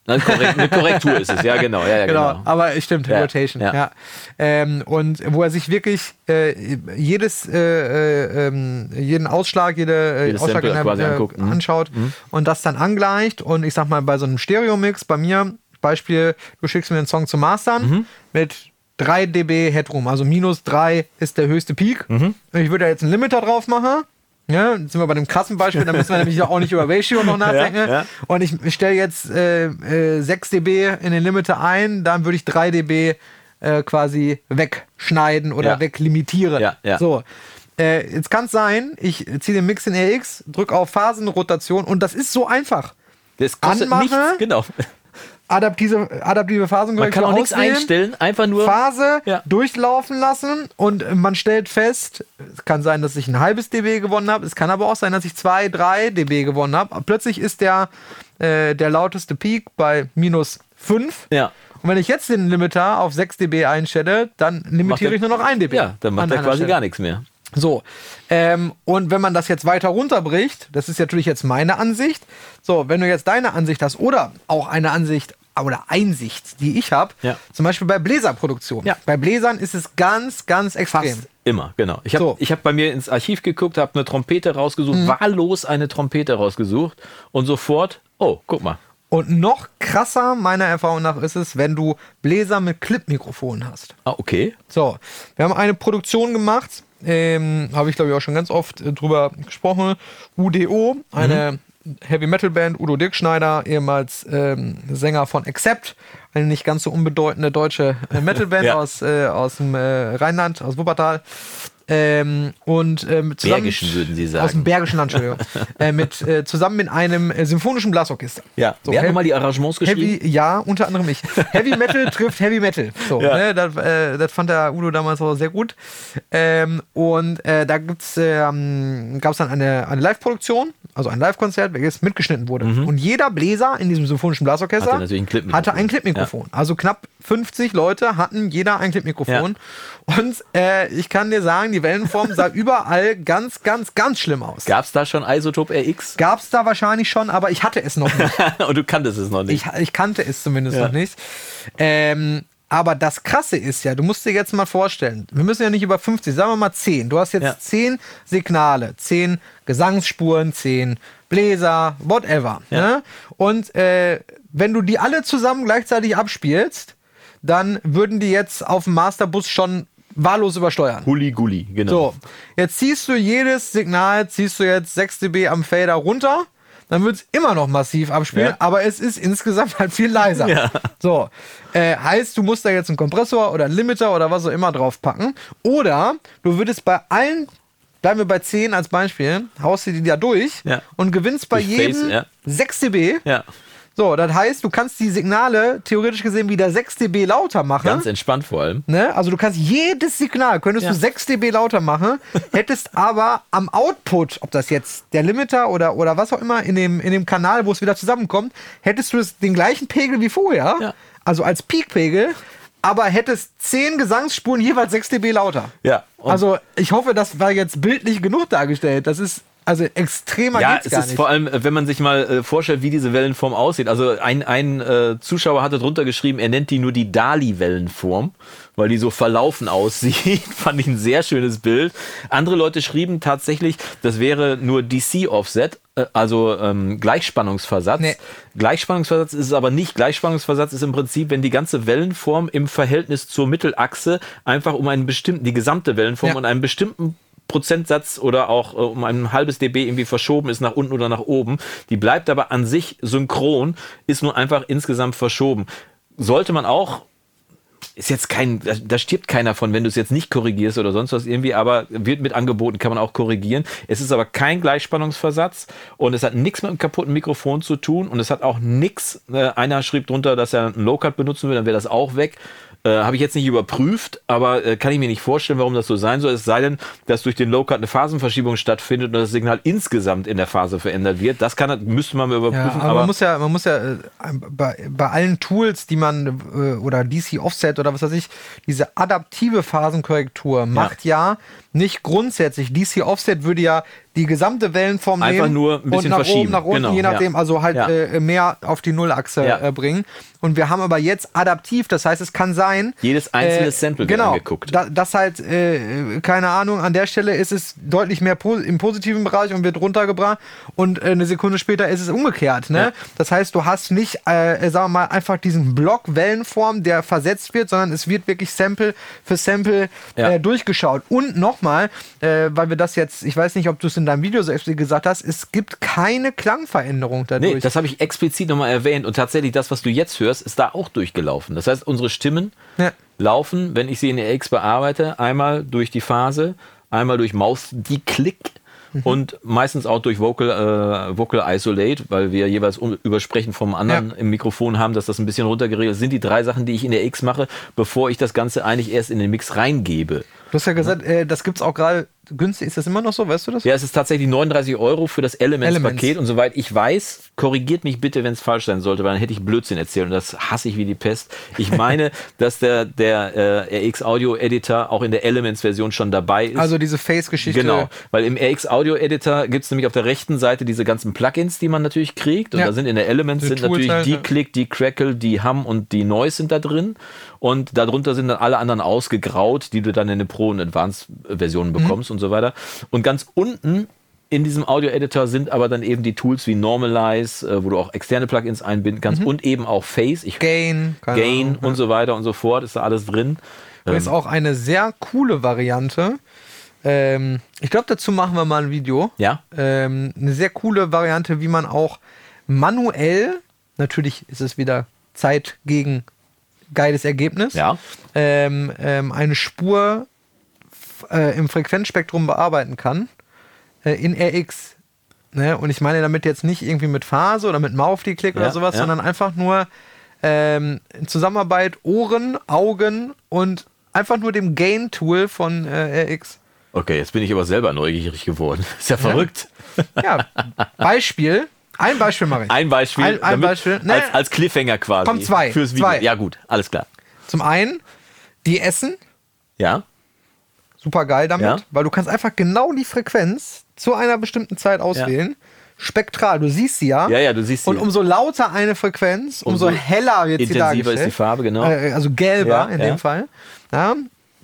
Eine, Korrekt, eine Korrektur ist es, ja genau. Ja, ja, Genau, genau. aber es stimmt, Ja, Rotation. Ja. ja. Ähm, und wo er sich wirklich äh, jedes, äh, äh, ähm, jeden Ausschlag, jede äh, Jedes Ausschlag Sample in der, quasi äh, mhm. anschaut und das dann angleicht. Und ich sag mal, bei so einem Stereo-Mix, bei mir, Beispiel, du schickst mir einen Song zum Mastern Mhm. mit 3 dB Headroom, also minus 3 ist der höchste Peak. Mhm. Und ich würde da jetzt einen Limiter drauf machen. Ja, jetzt sind wir bei dem krassen Beispiel, da müssen wir nämlich auch nicht über Ratio noch nachdenken. ja. Und ich stelle jetzt äh, äh, 6 dB in den Limiter ein, dann würde ich 3 dB äh, quasi wegschneiden oder Ja. weglimitieren. Ja, ja. So. Äh, jetzt kann es sein, ich ziehe den Mix in RX, drücke auf Phasenrotation und das ist so einfach. Das kostet Anmache. nichts, genau. Adaptive, adaptive Man Phasenkorrektur kann auch nichts einstellen, einfach nur. Phase Ja. durchlaufen lassen und man stellt fest, es kann sein, dass ich ein halbes dB gewonnen habe, es kann aber auch sein, dass ich zwei, drei dB gewonnen habe. Plötzlich ist der, äh, der lauteste Peak bei minus 5. Ja. Und wenn ich jetzt den Limiter auf 6 dB einstelle, dann limitiere er- ich nur noch 1 dB. Ja, dann macht er quasi Stelle. gar nichts mehr. So, ähm, und wenn man das jetzt weiter runterbricht, das ist natürlich jetzt meine Ansicht. So, wenn du jetzt deine Ansicht hast oder auch eine Ansicht oder Einsicht, die ich habe, Ja. zum Beispiel bei Bläserproduktion. Ja. Bei Bläsern ist es ganz, ganz extrem. Fast immer, genau. Ich habe So. ich hab bei mir ins Archiv geguckt, habe eine Trompete rausgesucht, wahllos eine Trompete rausgesucht und sofort, oh, guck mal. Und noch krasser, meiner Erfahrung nach, ist es, wenn du Bläser mit Clip-Mikrofonen hast. Ah, okay. So, wir haben eine Produktion gemacht, ähm, habe ich glaube ich auch schon ganz oft äh, drüber gesprochen. UDO, eine Heavy Metal Band, Udo Dirkschneider, ehemals ähm, Sänger von Accept, eine nicht ganz so unbedeutende deutsche äh, Metal Band Ja. aus, äh, aus dem äh, Rheinland, aus Wuppertal. Ähm, und ähm, zusammen, Bergischen würden Sie sagen. Aus dem Bergischen Land, Entschuldigung. äh, mit, äh, zusammen mit einem äh, symphonischen Blasorchester. Ja, So, wer hat nochmal die Arrangements geschrieben? Heavy, ja, unter anderem ich. Heavy Metal trifft Heavy Metal. So, Ja. ne, das, äh, das fand der Udo damals auch sehr gut. Ähm, und äh, da gibt's, ähm, gab es dann eine, eine Live-Produktion, also ein Live-Konzert, welches mitgeschnitten wurde. Und jeder Bläser in diesem symphonischen Blasorchester Mhm. Hatte natürlich ein Clipmikrofon. hatte ein Clipmikrofon. Also knapp 50 Leute hatten jeder ein Clipmikrofon. Und äh, ich kann dir sagen, die Wellenform sah überall ganz, ganz, ganz schlimm aus. Gab es da schon Isotop RX? Gab es da wahrscheinlich schon, aber ich hatte es noch nicht. Und du kanntest es noch nicht. Ich, ich kannte es zumindest Ja. noch nicht. Ähm, aber das Krasse ist ja, du musst dir jetzt mal vorstellen, wir müssen ja nicht über 50, sagen wir mal 10. Du hast jetzt Ja. 10 Signale, 10 Gesangsspuren, 10 Bläser, whatever. Ja. Ne? Und äh, wenn du die alle zusammen gleichzeitig abspielst, dann würden die jetzt auf dem Masterbus schon wahllos übersteuern. Huli Gulli, genau. So, jetzt ziehst du jedes Signal, ziehst du jetzt 6 dB am Fader runter, dann wird es immer noch massiv abspielen, Ja. aber es ist insgesamt halt viel leiser. Ja. So, äh, heißt, du musst da jetzt einen Kompressor oder einen Limiter oder was auch immer drauf packen. Oder du würdest bei allen, bleiben wir bei 10 als Beispiel, haust du die da durch Ja. und gewinnst bei Durch jedem Phase, ja. 6 dB. Ja, So, das heißt, du kannst die Signale theoretisch gesehen wieder 6 dB lauter machen. ganz entspannt vor allem. Ne? Also du kannst jedes Signal, könntest Ja. du 6 dB lauter machen, hättest aber am Output, ob das jetzt der Limiter oder, oder was auch immer, in dem, in dem Kanal, wo es wieder zusammenkommt, hättest du das, den gleichen Pegel wie vorher, Ja. also als Peak-Pegel, aber hättest 10 Gesangsspuren jeweils 6 dB lauter. Ja. Also ich hoffe, das war jetzt bildlich genug dargestellt. Das ist, also extremer ja, geht's es gar ist nicht. vor allem, äh, wenn man sich mal äh, vorstellt, wie diese Wellenform aussieht. Also ein, ein äh, Zuschauer hatte drunter geschrieben, er nennt die nur die Dali-Wellenform, weil die so verlaufen aussieht. Fand ich ein sehr schönes Bild. Andere Leute schrieben tatsächlich, das wäre nur DC-Offset, äh, also ähm, Gleichspannungsversatz. Nee. Gleichspannungsversatz ist es aber nicht. Gleichspannungsversatz ist im Prinzip, wenn die ganze Wellenform im Verhältnis zur Mittelachse einfach um einen bestimmten, die gesamte Wellenform Ja. um einen bestimmten Prozentsatz oder auch äh, um ein halbes dB irgendwie verschoben ist nach unten oder nach oben. Die bleibt aber an sich synchron, ist nur einfach insgesamt verschoben. Sollte man auch ist jetzt kein, da, stirbt keiner von, wenn du es jetzt nicht korrigierst oder sonst was irgendwie, aber wird mit angeboten, kann man auch korrigieren. Es ist aber kein Gleichspannungsversatz und es hat nichts mit einem kaputten Mikrofon zu tun und es hat auch nichts, äh, einer schrieb drunter, dass er einen Low-Cut benutzen will, dann wäre das auch weg. Äh, Habe ich jetzt nicht überprüft, aber äh, kann ich mir nicht vorstellen, warum das so sein soll. Es sei denn, dass durch den Low-Cut eine Phasenverschiebung stattfindet und das Signal insgesamt in der Phase verändert wird. Das kann, müsste man überprüfen. Ja, aber, aber man muss ja, man muss ja äh, bei, bei allen Tools, die man äh, oder DC Offset oder was weiß ich, diese adaptive Phasenkorrektur macht ja nicht grundsätzlich. DC Offset würde ja die gesamte Wellenform Einfach nehmen nur ein bisschen und nach verschieben. oben, nach unten, Genau, je nachdem, ja. also halt Ja. äh, mehr auf die Nullachse Ja. äh, bringen. Und wir haben aber jetzt adaptiv, das heißt, es kann sein. Jedes einzelne Sample wird genau, angeguckt. Da, das halt, äh, keine Ahnung, an der Stelle ist es deutlich mehr po im positiven Bereich und wird runtergebracht und äh, eine Sekunde später ist es umgekehrt. Ne? Das heißt, du hast nicht, äh, sagen wir mal, einfach diesen Block Wellenform, der versetzt wird, sondern es wird wirklich Sample für Sample äh, durchgeschaut. Und nochmal, äh, weil wir das jetzt, ich weiß nicht, ob du es in deinem Video so explizit gesagt hast, es gibt keine Klangveränderung dadurch. Nee, das habe ich explizit nochmal erwähnt. Und tatsächlich, das, was du jetzt hörst, ist da auch durchgelaufen. Das heißt, unsere Stimmen Ja. laufen, wenn ich sie in EX bearbeite, einmal durch die Phase, einmal durch Maus-Declick Mhm. und meistens auch durch Vocal, äh, Vocal Isolate, weil wir jeweils Übersprechen vom anderen Ja. im Mikrofon haben, dass das ein bisschen runtergeregelt ist. sind die drei Sachen, die ich in der X mache, bevor ich das Ganze eigentlich erst in den Mix reingebe. Du hast ja gesagt, äh, das gibt es auch gerade günstig. Ist das immer noch so? Weißt du das? Ja, es ist tatsächlich 39 Euro für das Elements-Paket Elements. und soweit ich weiß, korrigiert mich bitte, wenn es falsch sein sollte, weil dann hätte ich Blödsinn erzählt und das hasse ich wie die Pest. Ich meine, dass der, der äh, RX Audio Editor auch in der Elements-Version schon dabei ist. Also diese Face-Geschichte. Genau, weil im RX Audio Editor gibt es nämlich auf der rechten Seite diese ganzen Plugins, die man natürlich kriegt. Und Ja. da sind in der Elements Diese sind natürlich halt, die. Click, die Crackle, die Hum und die Noise sind da drin. Und darunter sind dann alle anderen ausgegraut, die du dann in den Pro- und Advanced-Versionen Mhm. Und so weiter. Und ganz unten in diesem Audio-Editor sind aber dann eben die Tools wie Normalize, äh, wo du auch externe Plugins einbinden kannst und eben auch Face, ich, Mhm. Gain. Gain Ahnung. und so weiter und so fort, ist da alles drin. Ist auch eine sehr coole Variante. Ähm, ich glaube, dazu machen wir mal ein Video. Ja? Ähm, eine sehr coole Variante, wie man auch manuell, natürlich ist es wieder Zeit gegen geiles Ergebnis, Ja. ähm, ähm, eine Spur äh, im Frequenzspektrum bearbeiten kann äh, in RX. Ne? Und ich meine damit jetzt nicht irgendwie mit Phase oder mit Maufi-Klick Ja, oder sowas, ja. sondern einfach nur ähm, in Zusammenarbeit Ohren, Augen und einfach nur dem Gain-Tool von äh, RX. Okay, jetzt bin ich aber selber neugierig geworden. Ist ja verrückt. Ja, Beispiel. Ein Beispiel mache ich. Ein Beispiel. Ein- ein Beispiel. Nee. Als, als Cliffhanger quasi. Komm, zwei. Fürs Video. Zwei. Ja, gut, alles klar. Zum einen, die essen, Ja, super geil damit, Ja. weil du kannst einfach genau die Frequenz zu einer bestimmten Zeit auswählen. Spektral, du siehst sie ja. ja, ja, du siehst sie. Und umso lauter eine Frequenz, umso, Umso heller wird sie intensiver dargestellt. ist die Farbe, genau. Äh, Also gelber Ja, in ja. dem Fall. Ja,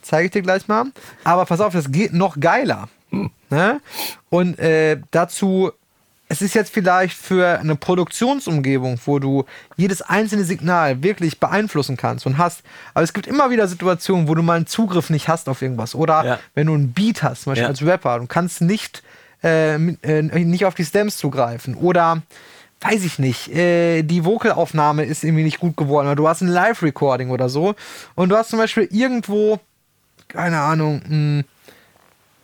zeige ich dir gleich mal. Aber pass auf, das geht noch geiler. Hm. Ne? Und äh, dazu, es ist jetzt vielleicht für eine Produktionsumgebung, wo du jedes einzelne Signal wirklich beeinflussen kannst und hast. Aber es gibt immer wieder Situationen, wo du mal einen Zugriff nicht hast auf irgendwas. Oder Ja. wenn du einen Beat hast, zum Beispiel Ja. als Rapper, du kannst nicht, äh, äh, nicht auf die Stems zugreifen. Oder weiß ich nicht, äh, die Vocalaufnahme ist irgendwie nicht gut geworden oder du hast ein Live-Recording oder so und du hast zum Beispiel irgendwo, keine Ahnung, ein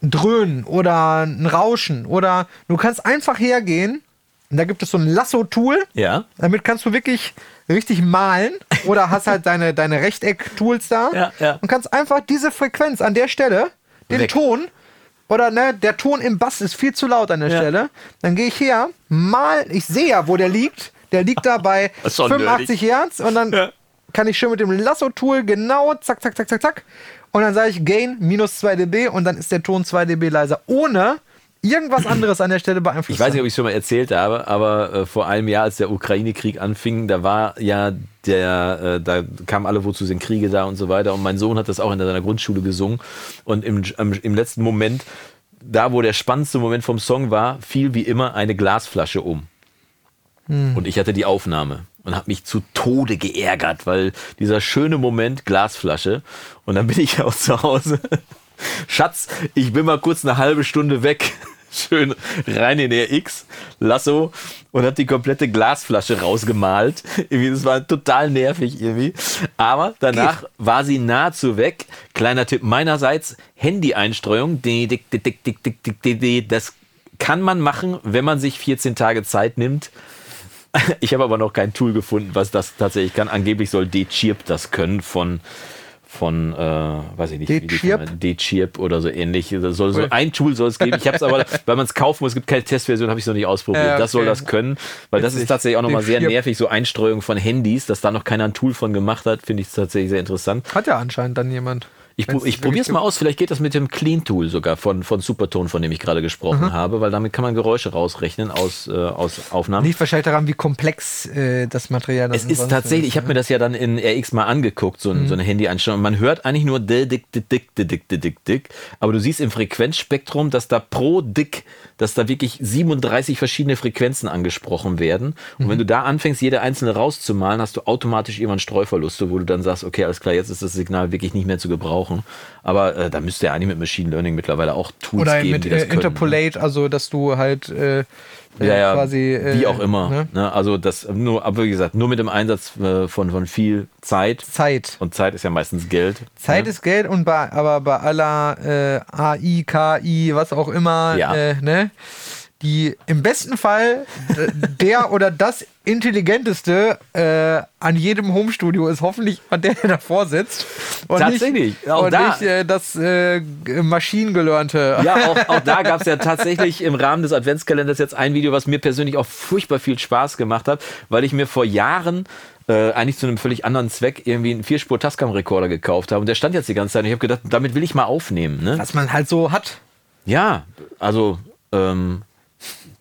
Dröhnen oder ein Rauschen oder du kannst einfach hergehen und da gibt es so ein Lasso-Tool, ja. damit kannst du wirklich richtig malen oder hast halt deine, deine Rechteck-Tools da Ja, ja. und kannst einfach diese Frequenz an der Stelle, den Weg. Ton oder ne, der Ton im Bass ist viel zu laut an der Ja. Stelle, dann gehe ich her, mal, ich sehe ja, wo der liegt. Der liegt da bei Das ist schon 85 Hertz und dann Ja. kann ich schön mit dem Lasso-Tool genau zack, zack, zack, zack, zack. Und dann sage ich Gain minus 2 dB und dann ist der Ton 2 dB leiser, ohne irgendwas anderes an der Stelle beeinflusst. Ich weiß nicht, ob ich es schon mal erzählt habe, aber äh, vor einem Jahr, als der Ukraine-Krieg anfing, da war ja der, äh, da kamen alle, wozu sind Kriege da und so weiter. Und mein Sohn hat das auch in seiner Grundschule gesungen. Und im, im, im letzten Moment, da wo der spannendste Moment vom Song war, fiel wie immer eine Glasflasche um. Und ich hatte die Aufnahme und habe mich zu Tode geärgert, weil dieser schöne Moment Glasflasche und dann bin ich auch zu Hause Schatz, ich bin mal kurz eine halbe Stunde weg. Schön rein in RX, Lasso und hat die komplette Glasflasche rausgemalt. Irgendwie, das war total nervig irgendwie. Aber danach Geht. war sie nahezu weg. Kleiner Tipp meinerseits, Handy-Einstreuung. Das kann man machen, wenn man sich 14 Tage Zeit nimmt. Ich habe aber noch kein Tool gefunden, was das tatsächlich kann. Angeblich soll D-Chirp das können von von, äh, weiß ich nicht, D-Chirp oder so ähnlich. Soll, so ein Tool soll es geben. Ich habe es aber, weil man es kaufen muss, es gibt keine Testversion, habe ich es noch nicht ausprobiert. Äh, okay. Das soll das können, weil das ist tatsächlich auch nochmal sehr nervig, so Einstreuung von Handys, dass da noch keiner ein Tool von gemacht hat, finde ich tatsächlich sehr interessant. Hat ja anscheinend dann jemand. Ich, ich probiere es mal aus. Vielleicht geht das mit dem Clean Tool sogar von, von Supertone, von dem ich gerade gesprochen mhm. habe, weil damit kann man Geräusche rausrechnen aus, äh, aus Aufnahmen. Liegt wahrscheinlich daran, wie komplex äh, das Material ist. Es ist tatsächlich, ist, ich habe mir das ja dann in RX mal angeguckt, so, mhm. so eine Handy-Einstellung. Man hört eigentlich nur dick, dick, dick, dick, dick, dick, aber du siehst im Frequenzspektrum, dass da pro Dick dass da wirklich 37 verschiedene Frequenzen angesprochen werden. Und mhm. wenn du da anfängst, jede einzelne rauszumalen, hast du automatisch irgendwann Streuverluste, wo du dann sagst, okay, alles klar, jetzt ist das Signal wirklich nicht mehr zu gebrauchen. Aber äh, da müsste ja eigentlich mit Machine Learning mittlerweile auch Tools Oder geben, mit die das äh, können, Interpolate, ne? also dass du halt äh, ja, ja, quasi. Äh, wie auch immer. Ne? Ne? Also das nur, aber wie gesagt, nur mit dem Einsatz äh, von, von viel Zeit. Zeit. Und Zeit ist ja meistens Geld. Zeit ne? ist Geld und bei, aber bei aller äh, AI, KI, was auch immer, ja. äh, ne? die im besten Fall der oder das intelligenteste äh, an jedem Homestudio ist hoffentlich der, der davor sitzt. Und tatsächlich. Nicht, auch und da, nicht äh, das äh, Maschinengelernte. Ja, auch, auch da gab es ja tatsächlich im Rahmen des Adventskalenders jetzt ein Video, was mir persönlich auch furchtbar viel Spaß gemacht hat, weil ich mir vor Jahren äh, eigentlich zu einem völlig anderen Zweck irgendwie einen Vierspur-Tascam-Rekorder gekauft habe. Und der stand jetzt die ganze Zeit. Und ich habe gedacht, damit will ich mal aufnehmen. Ne? Was man halt so hat. Ja, also ähm,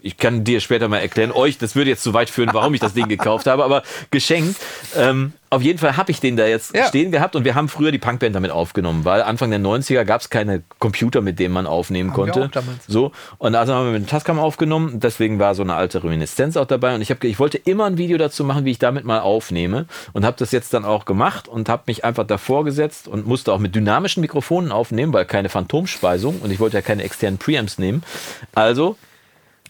ich kann dir später mal erklären, euch, das würde jetzt zu weit führen, warum ich das Ding gekauft habe, aber geschenkt. Ähm, auf jeden Fall habe ich den da jetzt ja. stehen gehabt und wir haben früher die Punkband damit aufgenommen, weil Anfang der 90er gab es keine Computer, mit denen man aufnehmen haben konnte. So, und also haben wir mit dem Tascam aufgenommen, deswegen war so eine alte Reminiszenz auch dabei und ich, hab, ich wollte immer ein Video dazu machen, wie ich damit mal aufnehme und habe das jetzt dann auch gemacht und habe mich einfach davor gesetzt und musste auch mit dynamischen Mikrofonen aufnehmen, weil keine Phantomspeisung und ich wollte ja keine externen Preamps nehmen. Also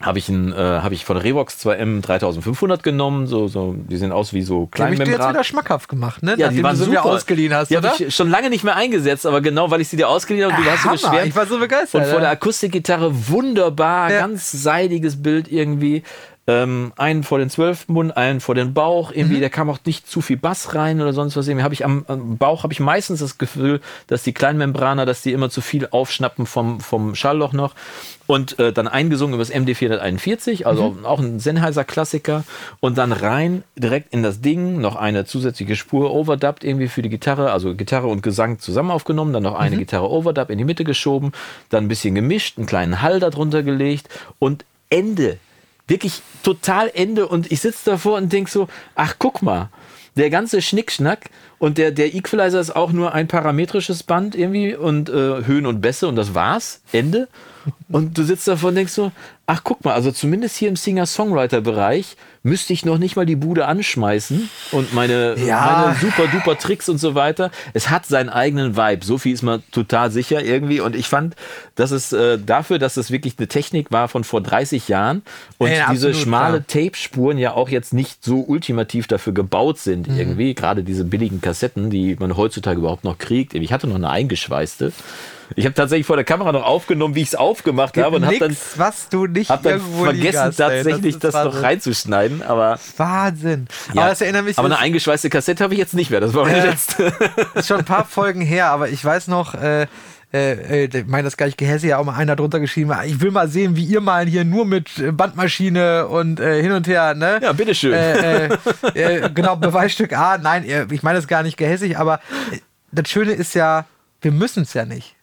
habe ich, ein, äh, hab ich von Revox 2M 3500 genommen. So, so, die sehen aus wie so Kleinmembran. Die habe ich dir jetzt wieder schmackhaft gemacht, ne? Ja, Nachdem die waren du so super. ausgeliehen hast, Die habe ich schon lange nicht mehr eingesetzt, aber genau, weil ich sie dir ausgeliehen habe du ah, hast so beschwert. Ich war so begeistert. Und vor der Akustikgitarre wunderbar, ja. ganz seidiges Bild irgendwie. Ähm, einen vor den Zwölfmund, einen vor den Bauch. Irgendwie, mhm. da kam auch nicht zu viel Bass rein oder sonst was. Irgendwie habe ich am, am Bauch habe ich meistens das Gefühl, dass die Kleinmembraner, dass die immer zu viel aufschnappen vom, vom Schallloch noch. Und äh, dann eingesungen über das MD441, also mhm. auch ein Sennheiser-Klassiker. Und dann rein direkt in das Ding, noch eine zusätzliche Spur overdubbed irgendwie für die Gitarre, also Gitarre und Gesang zusammen aufgenommen, dann noch eine mhm. Gitarre overdub in die Mitte geschoben, dann ein bisschen gemischt, einen kleinen Hall darunter gelegt und Ende wirklich total Ende und ich sitze davor und denke so, ach guck mal, der ganze Schnickschnack und der, der Equalizer ist auch nur ein parametrisches Band irgendwie und äh, Höhen und Bässe und das war's, Ende. Und du sitzt davor und denkst so, ach guck mal, also zumindest hier im Singer-Songwriter-Bereich müsste ich noch nicht mal die Bude anschmeißen und meine, ja. meine super duper Tricks und so weiter. Es hat seinen eigenen Vibe, so viel ist man total sicher irgendwie. Und ich fand, dass es äh, dafür, dass es wirklich eine Technik war von vor 30 Jahren und ja, diese absolut, schmale Tape-Spuren ja auch jetzt nicht so ultimativ dafür gebaut sind mhm. irgendwie. Gerade diese billigen Kassetten, die man heutzutage überhaupt noch kriegt. Ich hatte noch eine eingeschweißte. Ich habe tatsächlich vor der Kamera noch aufgenommen, wie ich es aufgemacht Gibt habe und habe dann, was du nicht hab dann vergessen, hast, tatsächlich das, das noch reinzuschneiden. Aber Wahnsinn. Ja. Aber das erinnert mich. Aber eine eingeschweißte Kassette habe ich jetzt nicht mehr. Das war meine äh, letzte. ist schon ein paar Folgen her, aber ich weiß noch. Äh, äh, ich meine, das gleich Gehäse ja auch mal einer drunter geschrieben. Ich will mal sehen, wie ihr mal hier nur mit Bandmaschine und äh, hin und her, ne? Ja, bitteschön. Äh, äh, äh, genau, Beweisstück A. Nein, ich meine das gar nicht gehässig, aber das Schöne ist ja, wir müssen es ja nicht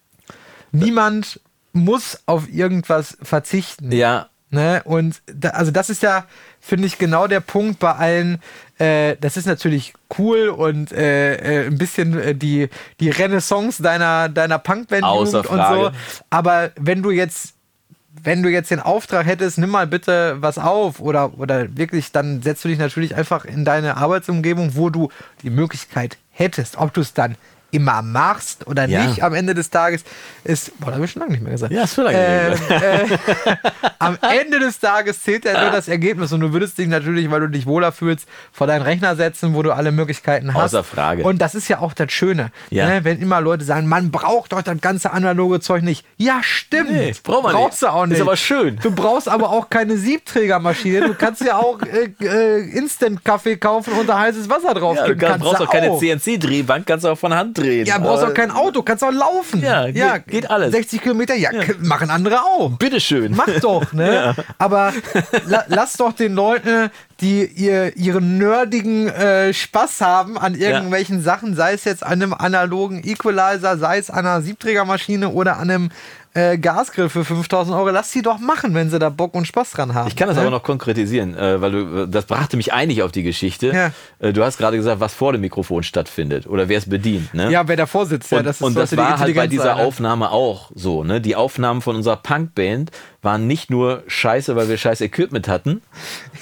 niemand muss auf irgendwas verzichten. Ja. Ne? Und da, also das ist ja, finde ich, genau der Punkt bei allen. Äh, das ist natürlich cool und äh, äh, ein bisschen äh, die, die Renaissance deiner, deiner Punkband und so. Aber wenn du jetzt wenn du jetzt den Auftrag hättest, nimm mal bitte was auf oder, oder wirklich, dann setzt du dich natürlich einfach in deine Arbeitsumgebung, wo du die Möglichkeit hättest. Ob du es dann immer machst oder Ja. nicht am Ende des Tages, ist, boah, da habe ich schon lange nicht mehr gesagt. Ja, ist vielleicht Ähm, äh, am Ende des Tages zählt ja nur das Ergebnis und du würdest dich natürlich, weil du dich wohler fühlst, vor deinen Rechner setzen, wo du alle Möglichkeiten hast. Außer Frage. Und das ist ja auch das Schöne, Ja. ne? wenn immer Leute sagen, man braucht doch das ganze analoge Zeug nicht. Ja, stimmt. Nee, braucht man Brauchst nicht. du auch Ist nicht. aber schön. Du brauchst aber auch keine Siebträgermaschine. Du kannst ja auch äh, äh, Instant-Kaffee kaufen und da heißes Wasser drauf Ja, du geben. kann, brauchst auch keine CNC-Drehbank, kannst du auch von Hand drehen. Ja, brauchst Aber- auch kein Auto, kannst auch laufen. Ja, geht- geht alles. 60 Kilometer, ja, k- machen andere auch. Bitteschön. Mach doch, ne? Aber la lass doch den Leuten, die ihr, ihren nerdigen äh, Spaß haben an irgendwelchen Sachen, sei es jetzt an einem analogen Equalizer, sei es an einer Siebträgermaschine oder an einem äh, Gasgrill für 5000 Euro, lass sie doch machen, wenn sie da Bock und Spaß dran haben. Ich kann das ne? aber noch konkretisieren, äh, weil du, äh, das brachte mich eigentlich auf die Geschichte. Ja. Äh, du hast gerade gesagt, was vor dem Mikrofon stattfindet oder wer es bedient. Ne? Ja, wer davor sitzt, ja, und das ist und das die war halt bei dieser? Aufnahme auch so. Ne? Die Aufnahmen von unserer Punkband waren nicht nur scheiße, weil wir scheiß Equipment hatten,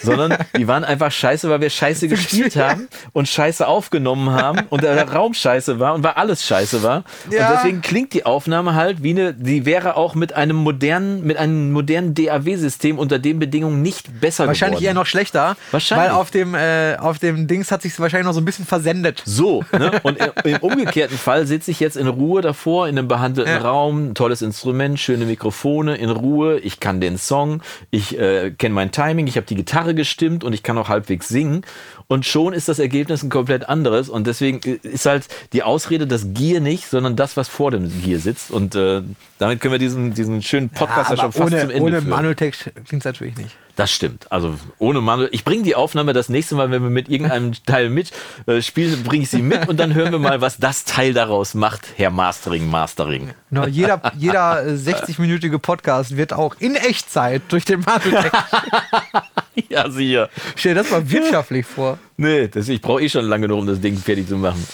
sondern die waren einfach scheiße, weil wir scheiße gespielt haben und scheiße aufgenommen haben und der Raum scheiße war und weil alles scheiße war. Ja. Und deswegen klingt die Aufnahme halt wie eine, die wäre auch mit einem modernen, mit einem modernen DAW-System unter den Bedingungen nicht besser Wahrscheinlich geworden. eher noch schlechter. Wahrscheinlich. Weil auf dem, äh, auf dem Dings hat sich wahrscheinlich noch so ein bisschen versendet. So, ne? und im, umgekehrten Fall sitze ich jetzt in Ruhe davor, in einem behandelten Ja. Raum, tolles Instrument, schöne Mikrofone, in Ruhe, ich kann den Song, ich äh, kenne mein Timing, ich habe die Gitarre gestimmt und ich kann auch halbwegs singen. Und schon ist das Ergebnis ein komplett anderes. Und deswegen ist halt die Ausrede das Gier nicht, sondern das, was vor dem Gier sitzt. Und äh, damit können wir diesen, diesen schönen Podcast ja, aber schon fast ohne, zum Ende ohne führen. Manuel-Text klingt es natürlich nicht. Das stimmt. Also ohne Manuel. Ich bringe die Aufnahme das nächste Mal, wenn wir mit irgendeinem Teil mit äh, spielen, bringe ich sie mit und dann hören wir mal, was das Teil daraus macht, Herr Mastering, Mastering. Genau, jeder jeder äh, 60-minütige Podcast wird auch in Echtzeit durch den Manuel-Text. Ja, sicher. Stell dir das mal wirtschaftlich vor. Nee, das, ich brauche eh schon lange genug, um das Ding fertig zu machen.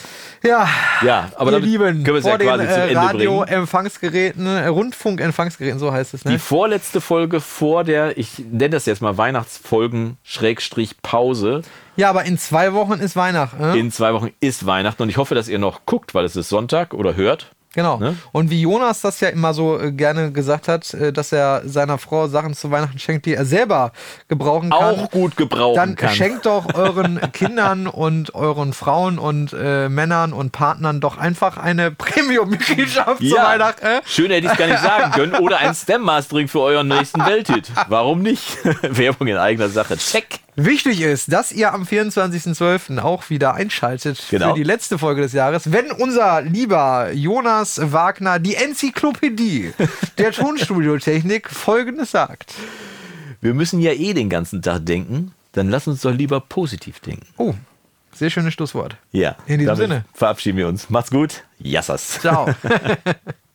Ja, Ja, aber ihr Lieben, können wir es ja vor den quasi zum äh, Ende. Radio-Empfangsgeräten, äh, Rundfunk-Empfangsgeräten, so heißt es, ne? Die vorletzte Folge vor der, ich nenne das jetzt mal Weihnachtsfolgen Schrägstrich Pause. Ja, aber in zwei Wochen ist Weihnachten. Ne? In zwei Wochen ist Weihnachten und ich hoffe, dass ihr noch guckt, weil es ist Sonntag oder hört. Genau. Ne? Und wie Jonas das ja immer so äh, gerne gesagt hat, äh, dass er seiner Frau Sachen zu Weihnachten schenkt, die er selber gebrauchen kann. Auch gut gebrauchen Dann kann. schenkt doch euren Kindern und euren Frauen und äh, Männern und Partnern doch einfach eine Premium-Mitgliedschaft zu Weihnachten. Äh? Schön hätte ich es gar nicht sagen können. Oder ein Stem-Mastering für euren nächsten Welthit. Warum nicht? Werbung in eigener Sache. Check. Wichtig ist, dass ihr am 24.12. auch wieder einschaltet Genau. für die letzte Folge des Jahres, wenn unser lieber Jonas Wagner die Enzyklopädie der Tonstudiotechnik folgendes sagt. Wir müssen ja eh den ganzen Tag denken. Dann lass uns doch lieber positiv denken. Oh, sehr schönes Schlusswort. Ja. In diesem Sinne. Verabschieden wir uns. Macht's gut. Yassas. Ciao.